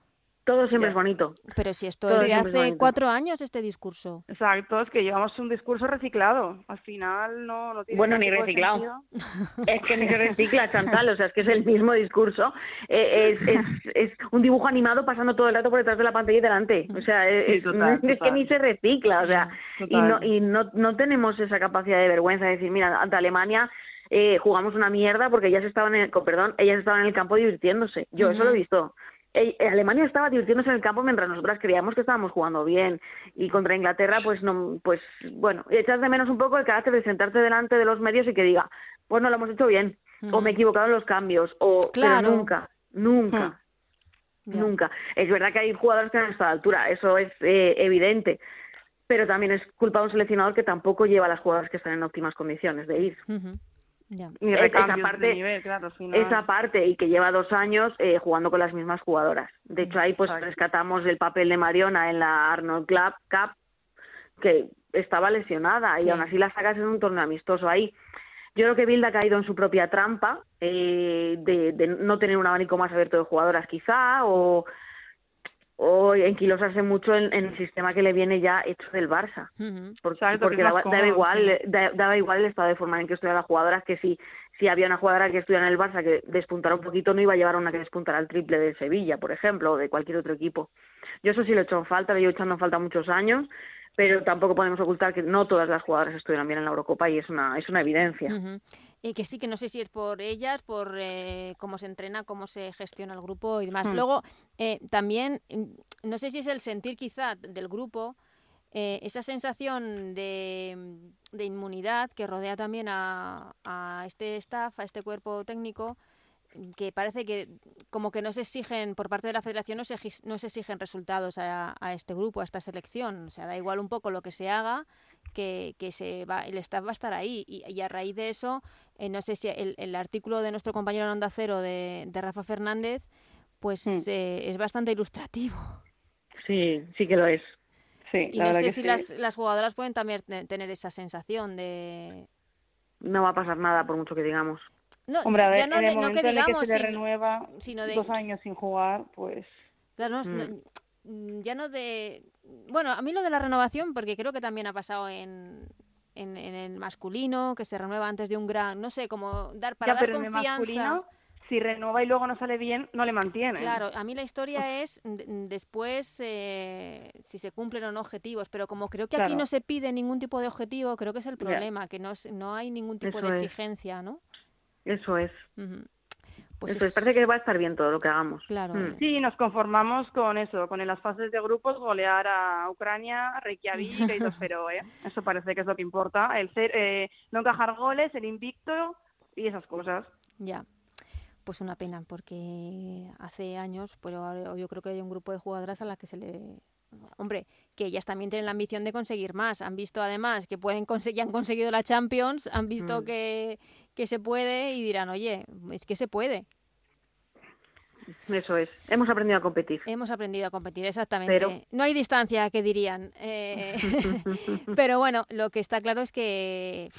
todo siempre es bonito. Pero si esto es de hace cuatro años, este discurso. Exacto, es que llevamos un discurso reciclado. Al final no, no tiene Bueno, ni reciclado. es que ni se recicla, Chantal. O sea, es que es el mismo discurso. Eh, es, es, es, un dibujo animado pasando todo el rato por detrás de la pantalla y delante. O sea, es, que ni se recicla. O sea, y, no, y no, no tenemos esa capacidad de vergüenza de decir, mira, ante Alemania eh, jugamos una mierda porque ellas estaban en el, perdón, ellas estaban en el campo divirtiéndose. Yo eso lo he visto. Eh, Alemania estaba divirtiéndose en el campo mientras nosotras creíamos que estábamos jugando bien. Y contra Inglaterra pues no pues bueno echas de menos un poco el carácter de sentarte delante de los medios y que diga pues no lo hemos hecho bien o me he equivocado en los cambios o pero nunca nunca nunca es verdad que hay jugadores que no están a la altura eso es eh, evidente pero también es culpa de un seleccionador que tampoco lleva a las jugadoras que están en óptimas condiciones de ir. Ni esa parte, esa parte y que lleva dos años eh, jugando con las mismas jugadoras. De hecho, ahí pues rescatamos el papel de Mariona en la Arnold Club Cup, que estaba lesionada y aún así la sacas en un torneo amistoso ahí. Yo creo que Bilda ha caído en su propia trampa eh, de, de, no tener un abanico más abierto de jugadoras quizá o o enquilosarse mucho en, el sistema que le viene ya hecho del Barça. porque, daba, igual, daba igual el estado de forma en que estudian las jugadoras que si, si había una jugadora que estudiara en el Barça que despuntara un poquito no iba a llevar a una que despuntara al triple de Sevilla, por ejemplo, o de cualquier otro equipo. Yo eso sí lo he hecho en falta, lo he echando en falta muchos años, pero tampoco podemos ocultar que no todas las jugadoras estuvieron bien en la Eurocopa y es una, es una evidencia. Y que sí, que no sé si es por ellas, por eh, cómo se entrena, cómo se gestiona el grupo y demás. Hmm. Luego, eh, también, mm, no sé si es el sentir quizá del grupo, eh, esa sensación de, de, inmunidad que rodea también a, a, este staff, a este cuerpo técnico, que parece que como que no se exigen, por parte de la federación, no se, no se exigen resultados a, a este grupo, a esta selección. O sea, da igual un poco lo que se haga, que, que se va, el staff va a estar ahí. Y, a raíz de eso, eh, no sé si el, el, artículo de nuestro compañero en Onda Cero de, de Rafa Fernández, pues mm. eh, es bastante ilustrativo. Sí, sí que lo es. Sí, y no sé si las, las jugadoras pueden también tener esa sensación de... No va a pasar nada por mucho que digamos. No, Hombre, a ver, ya no, en el momento que digamos, se le renueva sino de... dos años sin jugar, pues... Claro, no, mm. Mm, ya no de... Bueno, a mí lo de la renovación, porque creo que también ha pasado en, en, el masculino, que se renueva antes de un gran, no sé, como dar para dar confianza. si renueva y luego no sale bien, no le mantiene. Claro, a mí la historia es después eh, si se cumplen o no objetivos, pero como creo que aquí no se pide ningún tipo de objetivo, creo que es el problema, que no, no hay ningún tipo de exigencia, ¿no? Eso es. Pues parece que va a estar bien todo lo que hagamos. Claro. Mm. Sí, nos conformamos con eso, con en las fases de grupos golear a Ucrania, Reykjavik y pero ¿eh? Eso parece que es lo que importa. El ser, eh, no encajar goles, el invicto y esas cosas. Ya. Pues una pena, porque hace años, pero yo creo que hay un grupo de jugadoras a las que se le hombre, que ellas también tienen la ambición de conseguir más. Han visto además que pueden conseguir, han conseguido la Champions, han visto mm. que, que se puede y dirán, oye, es que se puede. Eso es. Hemos aprendido a competir. Hemos aprendido a competir, exactamente. No hay distancia, que dirían. Eh, pero bueno, lo que está claro es que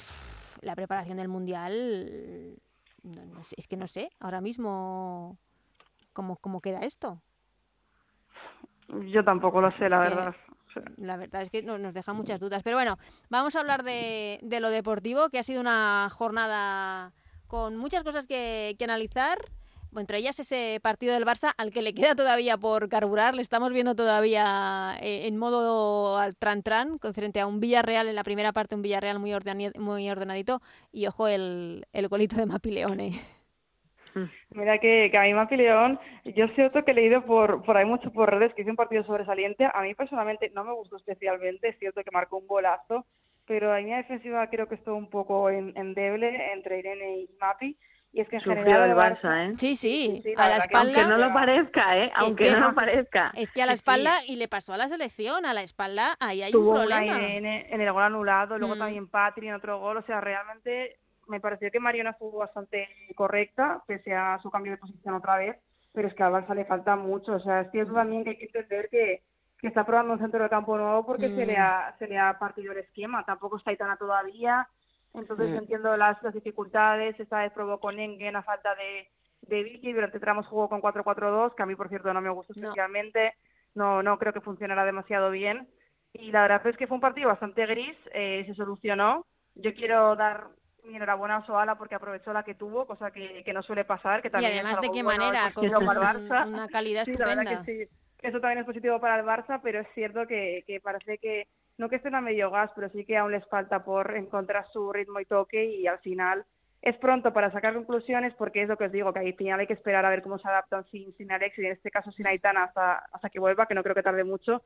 la preparación del Mundial, es que no sé, ahora mismo, ¿cómo, cómo queda esto? Yo tampoco lo sé, la verdad. La verdad es que nos deja muchas dudas. Pero bueno, vamos a hablar de, de lo deportivo, que ha sido una jornada con muchas cosas que, que analizar. Entre ellas ese partido del Barça al que le queda todavía por carburar, le estamos viendo todavía eh, en modo al tran-tran, frente a un Villarreal en la primera parte, un Villarreal muy, muy ordenadito, y ojo el, el golito de Mapileone. Mira que, que a mí Mapi León, yo cierto que he leído por, por ahí mucho por redes que hizo un partido sobresaliente. A mí personalmente no me gustó especialmente, es cierto que marcó un golazo, pero a mí la defensiva creo que estuvo un poco en, endeble entre Irene y Mapi. Y es que en general el Barça, ¿eh? Sí, sí, a la espalda. Aunque no lo parezca, ¿eh? Aunque no lo parezca. Es que a la espalda, y le pasó a la selección, a la espalda, ahí hay un problema. Irene en el gol anulado, luego mm. también Patri en otro gol, o sea, realmente me pareció que Mariona fue bastante correcta, pese a su cambio de posición otra vez, pero es que al Barça le falta mucho. O sea, es cierto también que hay que entender que, que está probando un centro de campo nuevo porque se, le ha, se le ha partido el esquema. Tampoco está Itana todavía, entonces entiendo las, las dificultades. Esta vez probó Engen a falta de, de Vicky, durante tramos jugó con 4-4-2, que a mí, por cierto, no me gustó especialmente. No, no creo que funcionara demasiado bien. Y la verdad es que fue un partido bastante gris, eh, se solucionó. Yo quiero dar mi enhorabuena a Soala porque aprovechó la que tuvo, cosa que, que no suele pasar. Que también y además, ¿de qué manera? Con una calidad estupenda. sí, Eso también es positivo para el Barça, pero es cierto que, que parece que, no que estén a medio gas, pero sí que aún les falta por encontrar su ritmo y toque y al final es pronto para sacar conclusiones porque es lo que os digo, que al final hay que esperar a ver cómo se adaptan sin, sin Alex y en este caso sin Aitana hasta, hasta que vuelva, que no creo que tarde mucho,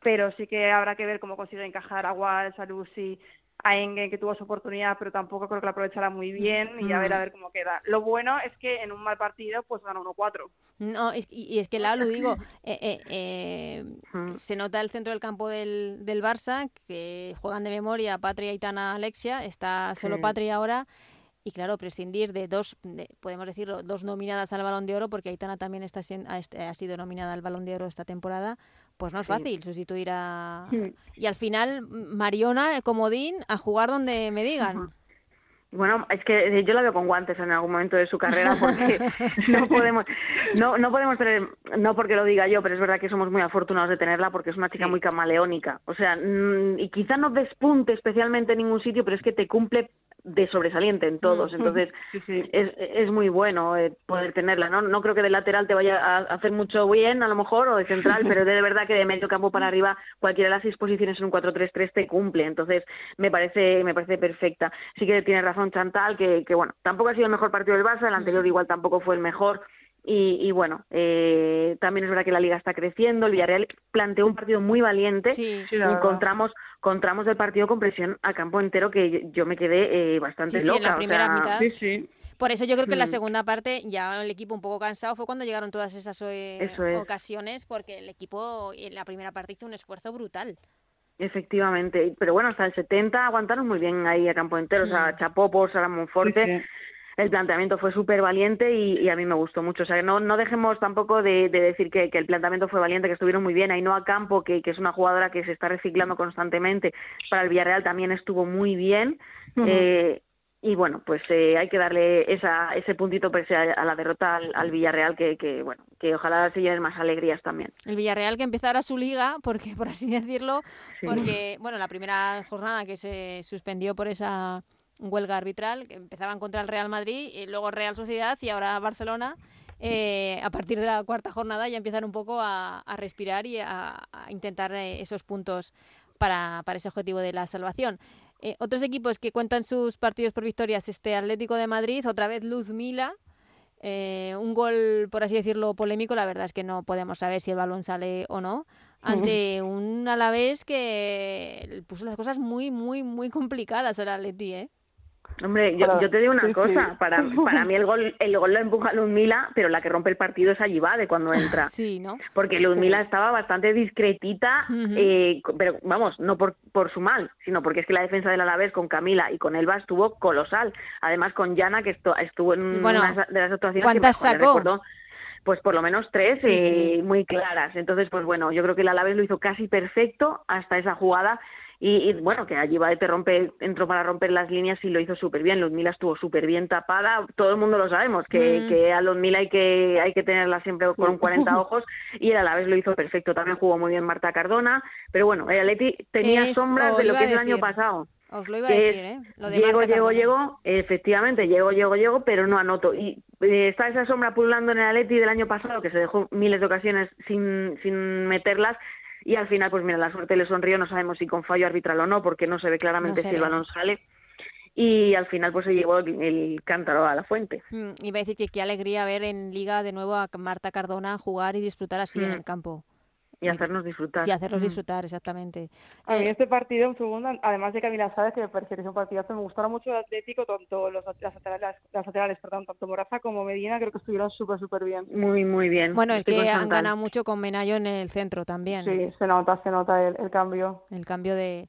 pero sí que habrá que ver cómo consigue encajar a Walsh, a Lucy a Engen que tuvo su oportunidad, pero tampoco creo que la aprovechará muy bien y a ver a ver cómo queda. Lo bueno es que en un mal partido pues gana 1-4. No, y, es que la lo digo, eh, eh, eh, se nota el centro del campo del, del Barça, que juegan de memoria Patria, Itana, Alexia, está solo Patria ahora, y claro, prescindir de dos, podemos decirlo, dos nominadas al Balón de Oro, porque Aitana también está, ha, sido nominada al Balón de Oro esta temporada, pues no es fácil sustituir a... Y al final, Mariona, Comodín, a jugar donde me digan. Bueno, es que yo la veo con guantes en algún momento de su carrera porque no podemos, no, no podemos tener, no porque lo diga yo, pero es verdad que somos muy afortunados de tenerla porque es una chica muy camaleónica. O sea, mm, y quizá no despunte especialmente en ningún sitio, pero es que te cumple de sobresaliente en todos. Entonces, Es, es muy bueno eh, poder tenerla. ¿no? no creo que de lateral te vaya a hacer mucho bien, a lo mejor, o de central, pero de verdad que de medio campo para arriba, cualquiera de las seis posiciones en un 4-3-3 te cumple. Entonces, me parece, me parece perfecta. Sí que tiene razón Chantal, que, que bueno, tampoco ha sido el mejor partido del Barça, el anterior igual tampoco fue el mejor. Y, bueno, eh, también es verdad que la liga está creciendo. El Villarreal planteó un partido muy valiente. Sí, encontramos, encontramos el partido con presión a campo entero que yo me quedé eh, bastante loca. Sí, en la primera mitad. Por eso yo creo que en la mm. segunda parte ya el equipo un poco cansado fue cuando llegaron todas esas eh, ocasiones porque el equipo en la primera parte hizo un esfuerzo brutal. Efectivamente, pero bueno, hasta el 70 aguantaron muy bien ahí a campo entero, o sea, mm. chapó por Sara Monforte el planteamiento fue súper valiente y, a mí me gustó mucho. O sea, no, no dejemos tampoco de, decir que, el planteamiento fue valiente, que estuvieron muy bien. Ainhoa Campo, que, que es una jugadora que se está reciclando constantemente, para el Villarreal también estuvo muy bien. eh, y bueno, pues eh, hay que darle esa, ese puntito pues, a, la derrota al, Villarreal que, que, bueno, que ojalá se lleven más alegrías también. El Villarreal que empezara su liga, porque por así decirlo, porque bueno, la primera jornada que se suspendió por esa huelga arbitral, que empezaban contra el Real Madrid, y luego Real Sociedad y ahora Barcelona. Eh, a partir de la cuarta jornada ya empiezan un poco a, respirar y a, intentar eh, esos puntos para, para, ese objetivo de la salvación. Eh, otros equipos que cuentan sus partidos por victorias, este Atlético de Madrid, otra vez Luz Mila, un gol, por así decirlo, polémico, la verdad es que no podemos saber si el balón sale o no, ante un Alavés que puso las cosas muy, muy, muy complicadas al Atleti, ¿eh? Hombre, yo, yo, te digo una cosa, para, para mí el gol, el gol lo empuja Luzmila, pero la que rompe el partido es de cuando entra. Sí, ¿no? Porque Luzmila estaba bastante discretita, eh, pero vamos, no por, por su mal, sino porque es que la defensa del Alavés con Camila y con Elba estuvo colosal. Además con Yana, que estuvo en una de las actuaciones ¿cuántas que sacó? pues por lo menos tres eh, muy claras. Entonces, pues bueno, yo creo que el Alavés lo hizo casi perfecto hasta esa jugada y, bueno, que allí te rompe, entró para romper las líneas y lo hizo súper bien. Ludmila estuvo súper bien tapada, todo el mundo lo sabemos, que, mm. que a Ludmila hay que, hay que tenerla siempre con un 40 ojos y él a la vez lo hizo perfecto. También jugó muy bien Marta Cardona, pero bueno, el Atleti tenía sombras de lo que es el año pasado. Os lo iba a decir, ¿eh? Lo de llego, llego, llego, efectivamente, llego, llego, llego, pero no anoto. Y eh, está esa sombra pululando en el Atleti del año pasado, que se dejó miles de ocasiones sin, sin meterlas, y al final, pues mira, la suerte le sonrió, no sabemos si con fallo arbitral o no, porque no se ve claramente si el balón sale. Y al final, pues se llevó el, cántaro a la fuente. Mm, iba a decir que qué alegría ver en Liga de nuevo a Marta Cardona jugar y disfrutar así en mm. el campo. Y hacernos disfrutar. Y hacernos disfrutar, exactamente. A mí eh, este partido, un segundo, además de Camila Sáez, que me pareció que es un partidazo, me gustaron mucho el Atlético, tanto los, las, laterales, las laterales, perdón, tanto Moraza como Medina, creo que estuvieron súper, súper bien. Muy, muy bien. Bueno, es que han ganado mucho con Menayo en el centro también. Sí, se nota, se nota el, cambio. El cambio de...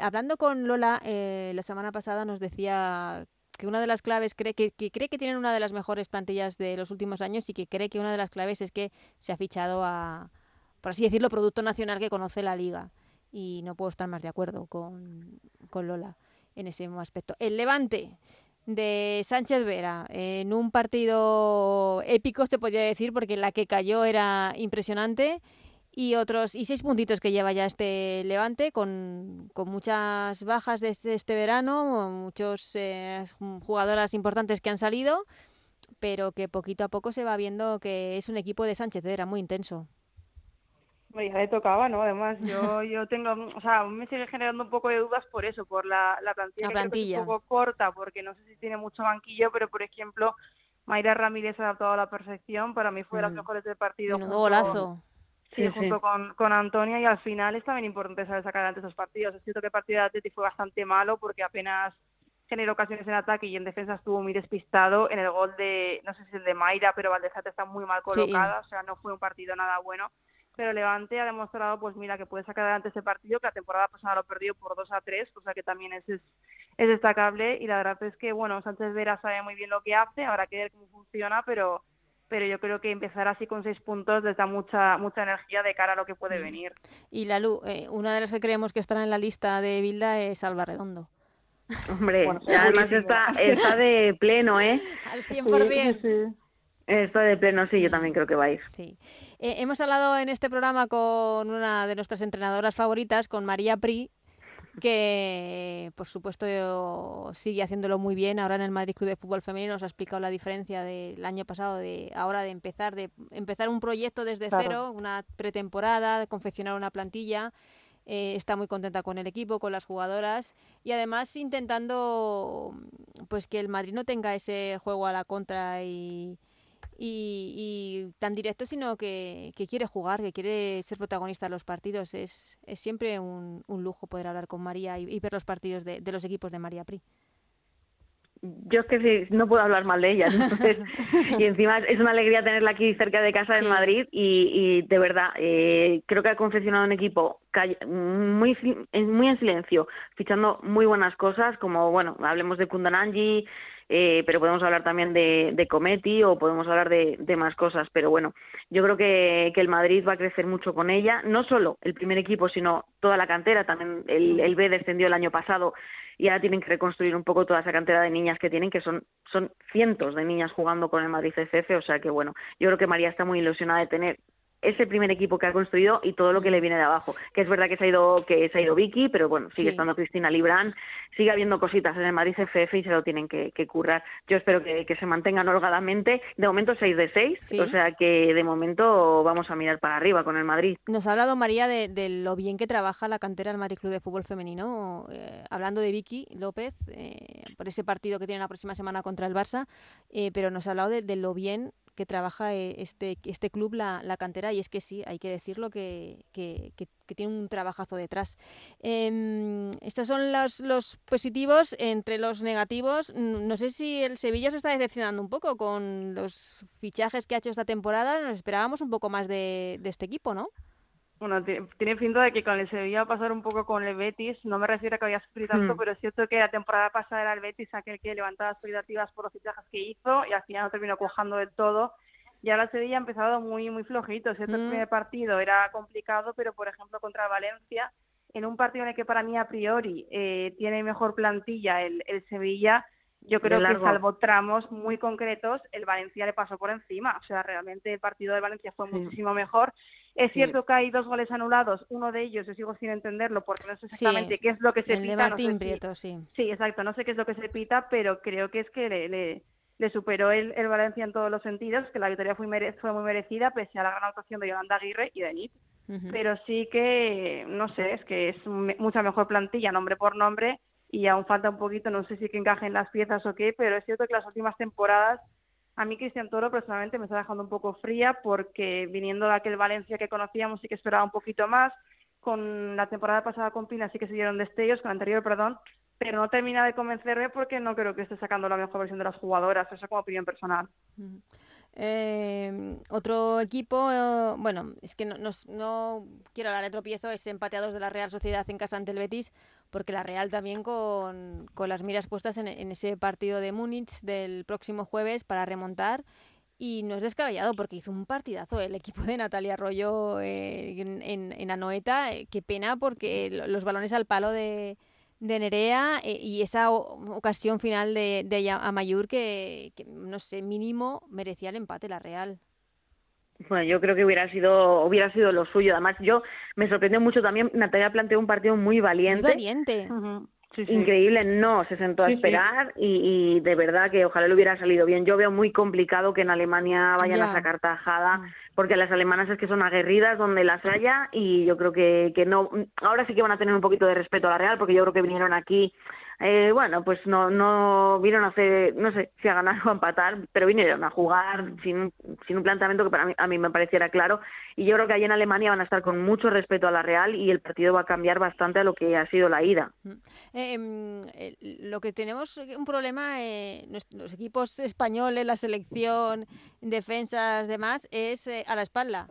hablando con Lola, eh, la semana pasada nos decía que una de las claves cree que, cree que tienen una de las mejores plantillas de los últimos años y que cree que una de las claves es que se ha fichado a, por así decirlo, producto nacional que conoce la liga. Y no puedo estar más de acuerdo con, Lola en ese aspecto. El Levante de Sánchez Vera en un partido épico se podría decir porque la que cayó era impresionante y otros y seis puntitos que lleva ya este Levante con, muchas bajas de este, verano muchos eh, jugadoras importantes que han salido pero que poquito a poco se va viendo que es un equipo de Sánchez Vera muy intenso ya le tocaba, ¿no? Además, yo, yo tengo, o sea, me sigue generando un poco de dudas por eso, por la, la plantilla, Que es un poco corta, porque no sé si tiene mucho banquillo, pero por ejemplo, Mayra Ramírez ha adaptado a la perfección, para mí fue de las mm. mejores del partido. Un golazo. Sí, junto Con, con Antonia y al final es también importante saber sacar adelante esos partidos. Es cierto que el partido de Atleti fue bastante malo porque apenas generó ocasiones en ataque y en defensa estuvo muy despistado. En el gol de, no sé si es el de Mayra, pero Valdezate está muy mal colocada, o sea, no fue un partido nada bueno. Pero Levante ha demostrado, pues mira, que puede sacar adelante ese partido, que la temporada pasada lo perdió por 2 a 3, cosa que también es, es, es destacable. Y la verdad es que, bueno, Sánchez Vera sabe muy bien lo que hace, habrá que ver cómo funciona, pero pero yo creo que empezar así con seis puntos les da mucha mucha energía de cara a lo que puede mm. venir. Y Lalu, eh, una de las que creemos que estará en la lista de Bilda es Alba Redondo. Hombre, además está, está de pleno, ¿eh? Al 100%. Está de pleno, sí, yo también creo que va a ir. Sí. Eh, hemos hablado en este programa con una de nuestras entrenadoras favoritas, con María Pri, que por supuesto sigue haciéndolo muy bien. Ahora en el Madrid Club de Fútbol Femenino nos ha explicado la diferencia del año pasado de ahora de empezar de empezar un proyecto desde cero, una pretemporada, de confeccionar una plantilla. Eh, está muy contenta con el equipo, con las jugadoras y además intentando pues que el Madrid no tenga ese juego a la contra y, y, tan directo, sino que, quiere jugar, que quiere ser protagonista en los partidos. Es, es siempre un, un, lujo poder hablar con María y, ver los partidos de, de, los equipos de María Pri. Yo es que no puedo hablar mal de ella. y encima es una alegría tenerla aquí cerca de casa en Madrid y, y, de verdad eh, creo que ha confeccionado un equipo muy, muy en silencio, fichando muy buenas cosas como, bueno, hablemos de Kundananji, eh, pero podemos hablar también de, de Cometi o podemos hablar de, de, más cosas. Pero bueno, yo creo que, que, el Madrid va a crecer mucho con ella, no solo el primer equipo, sino toda la cantera. También el, el B descendió el año pasado y ahora tienen que reconstruir un poco toda esa cantera de niñas que tienen, que son, son cientos de niñas jugando con el Madrid CCF. O sea que bueno, yo creo que María está muy ilusionada de tener ese primer equipo que ha construido y todo lo que le viene de abajo. Que es verdad que se ha ido, que se ha ido Vicky, pero bueno, sigue estando Cristina Librán, sigue habiendo cositas en el Madrid FF y se lo tienen que, currar. Yo espero que, se mantengan holgadamente. De momento 6 de 6, o sea que de momento vamos a mirar para arriba con el Madrid. Nos ha hablado María de, lo bien que trabaja la cantera del Madrid Club de Fútbol Femenino, eh, hablando de Vicky López, eh, por ese partido que tiene la próxima semana contra el Barça, eh, pero nos ha hablado de lo bien que trabaja eh, este, este club, la, cantera, y es que sí, hay que decirlo que, que, que, tiene un trabajazo detrás. Eh, estos son los, los positivos. Entre los negativos, no sé si el Sevilla se está decepcionando un poco con los fichajes que ha hecho esta temporada. Nos esperábamos un poco más de, de este equipo, ¿no? Bueno, tiene pinta de que con el Sevilla va a pasar un poco con el Betis. No me refiero a que había sufrido tanto, hmm. pero es cierto que la temporada pasada era el Betis aquel que levantaba expectativas por los fichajes que hizo y al final no terminó cojando del todo. Y ahora el Sevilla ha empezado muy, muy flojito. Es cierto el hmm. primer partido era complicado, pero por ejemplo contra Valencia, en un partido en el que para mí a priori eh, tiene mejor plantilla el, el Sevilla, yo creo que salvo tramos muy concretos, el Valencia le pasó por encima. O sea, realmente el partido de Valencia fue muchísimo mejor es cierto que hay dos goles anulados, uno de ellos yo sigo sin entenderlo porque no sé exactamente qué es lo que se pita. no sí. Sí, exacto, no sé qué es lo que se pita, pero creo que es que le, le, superó el, el, Valencia en todos los sentidos, que la victoria fue, fue muy merecida pese a la gran actuación de Yolanda Aguirre y de Nip. Pero sí que, no sé, es que es mucha mejor plantilla, nombre por nombre, y aún falta un poquito, no sé si que encajen las piezas o qué, pero es cierto que las últimas temporadas a mí Cristian Toro personalmente me está dejando un poco fría porque viniendo de aquel Valencia que conocíamos sí que esperaba un poquito más. Con la temporada pasada con Pina sí que se dieron destellos, con la anterior, perdón, pero no termina de convencerme porque no creo que esté sacando la mejor versión de las jugadoras, eso como opinión personal. Eh, otro equipo, eh, bueno, es que no, no, quiero hablar de tropiezo, es empateados de la Real Sociedad en casa ante el Betis, porque la Real también con, con las miras puestas en, ese partido de Múnich del próximo jueves para remontar. Y no es descabellado porque hizo un partidazo el equipo de Natalia Arroyo eh, en, Anoeta. Eh, qué pena porque los balones al palo de, de Nerea eh, y esa ocasión final de, de Amayur que, que, no sé, mínimo merecía el empate la Real. Bueno, yo creo que hubiera sido hubiera sido lo suyo. Además, yo me sorprendió mucho también. Natalia planteó un partido muy valiente. Muy valiente. Increíble, no, se sentó a esperar y, y, de verdad que ojalá le hubiera salido bien. Yo veo muy complicado que en Alemania vayan a sacar tajada, mm. porque las alemanas es que son aguerridas donde las haya y yo creo que, que no. Ahora sí que van a tener un poquito de respeto a la Real, porque yo creo que vinieron aquí eh, bueno, pues no, no vieron a hacer, no sé si a ganar o a empatar, pero vinieron a jugar sin, sin un planteamiento que para mí, a mí me pareciera claro. Y yo creo que allí en Alemania van a estar con mucho respeto a la Real y el partido va a cambiar bastante a lo que ha sido la ida. Mm. Eh, em, lo que tenemos un problema, eh, los equipos españoles, la selección, defensas, demás, es a la espalda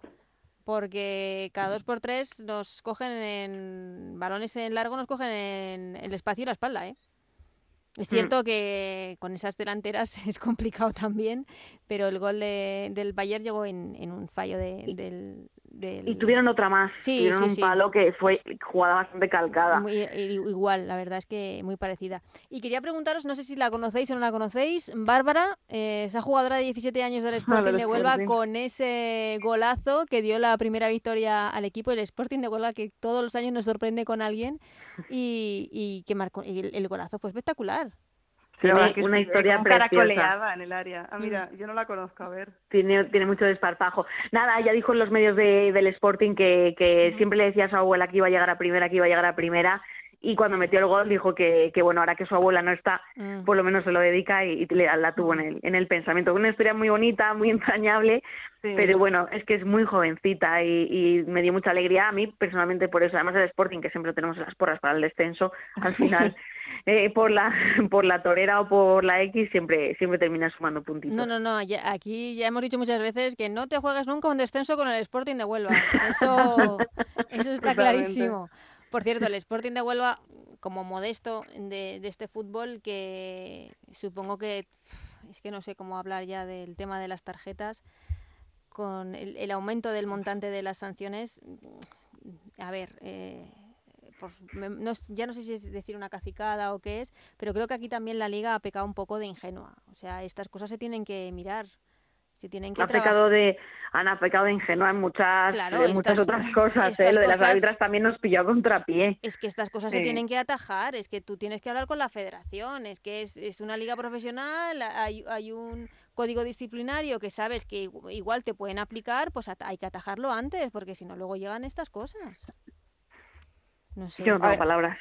porque cada dos por tres nos cogen en balones en largo, nos cogen en el espacio y la espalda, ¿eh? Es mm. cierto que con esas delanteras es complicado también, pero el gol de, del Bayern llegó en, en un fallo de, del, y tuvieron otra más, sí, tuvieron un palo que fue jugada bastante calcada. igual, la verdad es que muy parecida. Y quería preguntaros, no sé si la conocéis o no la conocéis, Bárbara, eh, esa jugadora de 17 años del Sporting de Huelva con ese golazo que dio la primera victoria al equipo, el Sporting de Huelva que todos los años nos sorprende con alguien y, y que marcó, y el golazo fue espectacular. Tiene una historia preciosa. en el área. Ah, mira, mm. yo no la conozco, a ver. Tiene, tiene mucho desparpajo. Nada, ella dijo en los medios de, del Sporting que, que mm. siempre le decía a su abuela que iba a llegar a primera, que iba a llegar a primera. Y cuando metió el gol dijo que, que bueno, ahora que su abuela no está, mm. por lo menos se lo dedica y, la, tuvo en el, en el pensamiento. Una historia muy bonita, muy entrañable, pero bueno, es que es muy jovencita y, y, me dio mucha alegría a mí personalmente por eso. Además el Sporting, que siempre tenemos las porras para el descenso, al final eh, por la por la torera o por la X siempre siempre termina sumando puntitos. No, no, no, aquí ya hemos dicho muchas veces que no te juegas nunca un descenso con el Sporting de Huelva. Eso eso está clarísimo. Por cierto, el Sporting de Huelva como modesto de, de este fútbol que supongo que es que no sé cómo hablar ya del tema de las tarjetas con el, el aumento del montante de las sanciones. A ver, eh, no, ya no sé si es decir una cacicada o qué es, pero creo que aquí también la liga ha pecado un poco de ingenua. O sea, estas cosas se tienen que mirar. Tienen que ha pecado de han pecado de ingenua en muchas muchas otras cosas ¿eh? lo de las árbitras también nos pilló a contrapié es que estas cosas se tienen que atajar es que tú tienes que hablar con la federación es que es, es una liga profesional hay, hay un código disciplinario que sabes que igual te pueden aplicar pues hay que atajarlo antes porque si no luego llegan estas cosas no sé. Yo no tengo palabras.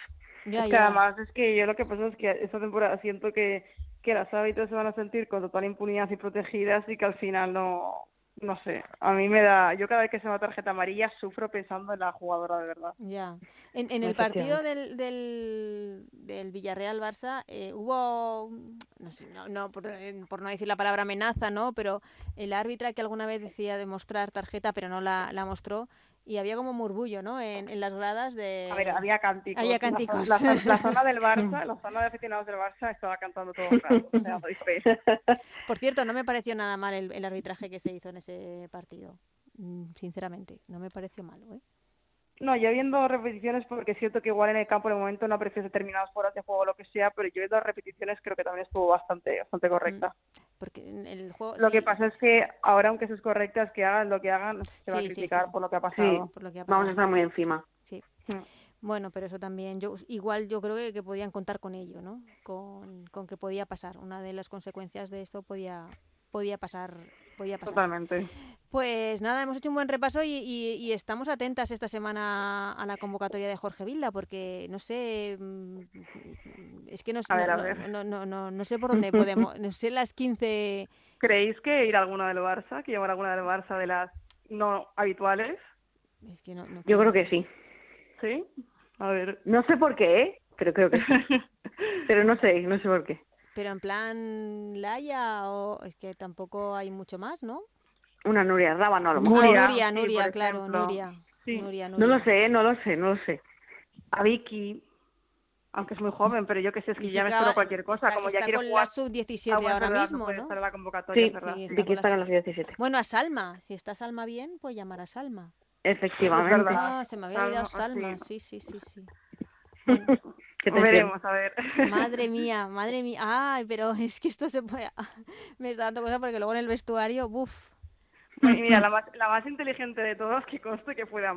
es que además es que yo lo que pasa es que esta temporada siento que, que las hábitos se van a sentir con total impunidad y protegidas y que al final no, no sé, a mí me da, yo cada vez que se me da tarjeta amarilla sufro pensando en la jugadora de verdad. Ya. En, en el partido del, del, del Villarreal-Barça eh, hubo, no, sé, no, no por, por, no decir la palabra amenaza, ¿no? Pero el árbitra que alguna vez decía de mostrar tarjeta pero no la, la mostró, y había como murmullo, ¿no? En, en, las gradas de... A ver, había cánticos. Había cánticos. La, la, zona del Barça, la zona de aficionados del Barça estaba cantando todo el rato. O sea, Por cierto, no me pareció nada mal el, el, arbitraje que se hizo en ese partido. Mm, sinceramente, no me pareció malo, ¿eh? No, yo viendo repeticiones, porque es cierto que igual en el campo en el momento no aprecio determinadas horas de juego o lo que sea, pero yo viendo repeticiones creo que también estuvo bastante bastante correcta. Mm, porque el juego, lo que pasa es que ahora, aunque eso es correcta, es que hagan lo que hagan, se va a criticar por, lo que ha pasado. Por lo que ha pasado. Vamos a estar muy encima. Sí. Mm. Bueno, pero eso también, yo igual yo creo que, que podían contar con ello, ¿no? Con, con, que podía pasar. Una de las consecuencias de esto podía, podía pasar, podía pasar. Totalmente. Pues nada, hemos hecho un buen repaso y, estamos atentas esta semana a la convocatoria de Jorge Vilda, porque no sé, mm, es que no, sé, no, no, no, no, sé por dónde podemos, no sé las 15... ¿Creéis que ir a alguna del Barça, que llevar alguna del Barça de las no habituales? Es que no, Yo creo que sí. ¿Sí? A ver. No sé por qué, ¿eh? pero creo que sí. pero no sé, no sé por qué. Pero en plan Laia o es que tampoco hay mucho más, ¿no? Una Nuria Rábano, a lo mejor. Nuria, Nuria, claro, Nuria. Nuria, No lo sé, no lo sé, no lo sé. A Vicky, aunque es muy joven, pero yo que sé, es que ya me espero cualquier cosa. como ya quiero con jugar la sub-17 ahora mismo, ¿no? Estar la convocatoria, sí, Vicky está en la sub-17. Bueno, a Salma. Si está Salma bien, pues llamar a Salma. Efectivamente. Ah, se me había olvidado Salma. Sí, sí, sí, sí. Bueno. Veremos, a ver. Madre mía, madre mía. Ay, pero es que esto se puede... Me está dando cosa porque luego en el vestuario, buf, mira, la más, la más inteligente de todas que conste que fue de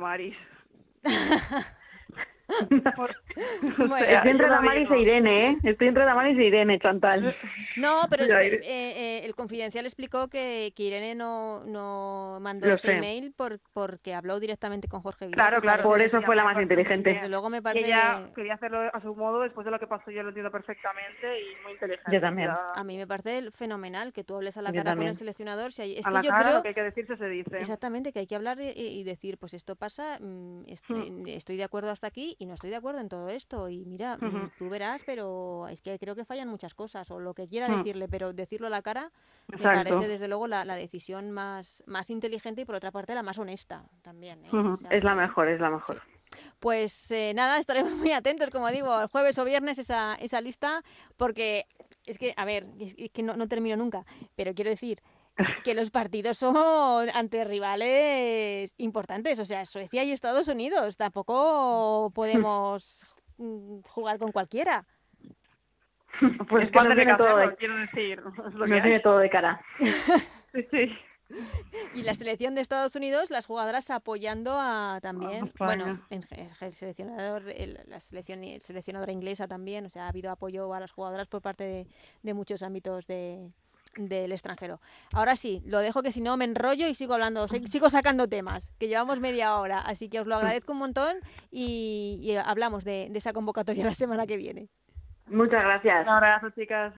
Amaris. Estoy entre Damaris e Irene, ¿eh? Estoy entre Damaris e Irene, Chantal. No, pero eh, eh, el confidencial explicó que, que Irene no, no mandó ese email por, porque habló directamente con Jorge Villar. Claro, claro, por eso fue la más inteligente. Desde luego me parece... Ella quería hacerlo a su modo, después de lo que pasó yo lo entiendo perfectamente y muy inteligente. Yo también. A mí me parece fenomenal que tú hables a la cara con el seleccionador. Si hay... es a que la yo cara, creo... lo que hay que decirse se dice. Exactamente, que hay que hablar y, y decir, pues esto pasa, mm, estoy, Hmm. estoy de acuerdo hasta aquí y no estoy de acuerdo en todo esto. Y mira, mm, tú verás, pero es que creo que fallan muchas cosas, o lo que quiera Hmm. decirle, pero decirlo a la cara me parece desde luego la, la decisión más, más inteligente y por otra parte la más honesta también. ¿eh? Ujú, O sea Es la mejor, es la mejor. Pues eh, nada, estaremos muy atentos, como digo, el jueves o viernes esa, esa lista, porque es que, a ver, es, es que no, no termino nunca, pero quiero decir que los partidos son ante rivales importantes, o sea, Suecia y Estados Unidos, tampoco podemos jugar con cualquiera. Pues Es que todo de, quiero decir. Es lo todo de cara. Sí, sí. Y la selección de Estados Unidos, las jugadoras apoyando a también, bueno, el seleccionador, el- la selección, el seleccionadora inglesa también, o sea, ha habido apoyo a las jugadoras por parte de, de muchos ámbitos de del extranjero. Ahora sí, lo dejo que si no me enrollo y sigo hablando, sigo sacando temas, que llevamos media hora, así que os lo agradezco un montón y, y hablamos de, de esa convocatoria la semana que viene. Muchas gracias. Un abrazo, chicas.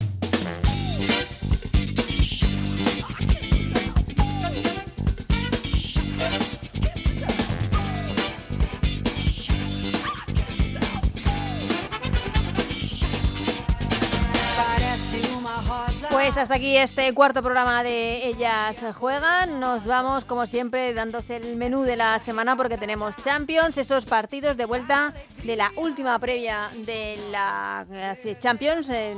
Pues hasta aquí este cuarto programa de Ellas Juegan. Nos vamos, como siempre, dándose el menú de la semana porque tenemos Champions, esos partidos de vuelta de la última previa de la eh, Champions, eh,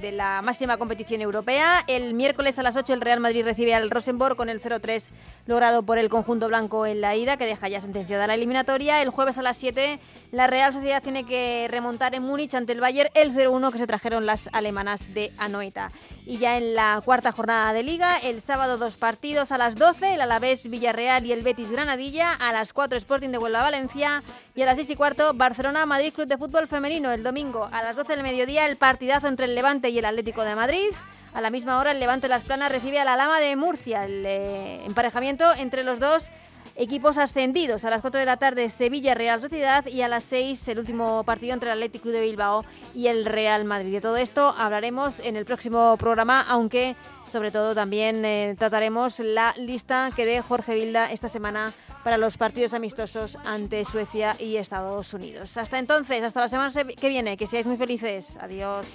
de, la máxima competición europea. El miércoles a las 8 el Real Madrid recibe al Rosenborg con el 0-3 logrado por el conjunto blanco en la ida, que deja ya sentenciada la eliminatoria. El jueves a las 7 la Real Sociedad tiene que remontar en Múnich ante el Bayern el 0-1 que se trajeron las alemanas de Anoeta. Y ya en la cuarta jornada de Liga, el sábado dos partidos a las 12, el Alavés Villarreal y el Betis Granadilla, a las 4 Sporting de Huelva Valencia y a las 6 y cuarto Barcelona Madrid Club de Fútbol Femenino. El domingo a las 12 del mediodía el partidazo entre el Levante y el Atlético de Madrid. A la misma hora el Levante Las Planas recibe a la Lama de Murcia. El eh, emparejamiento entre los dos equipos ascendidos. A las 4 de la tarde Sevilla Real Sociedad y a las 6 el último partido entre el Athletic Club de Bilbao y el Real Madrid. De todo esto hablaremos en el próximo programa, aunque sobre todo también eh, trataremos la lista que dé Jorge Vilda esta semana para los partidos amistosos ante Suecia y Estados Unidos. Hasta entonces, hasta la semana se- que viene, que seáis muy felices. Adiós.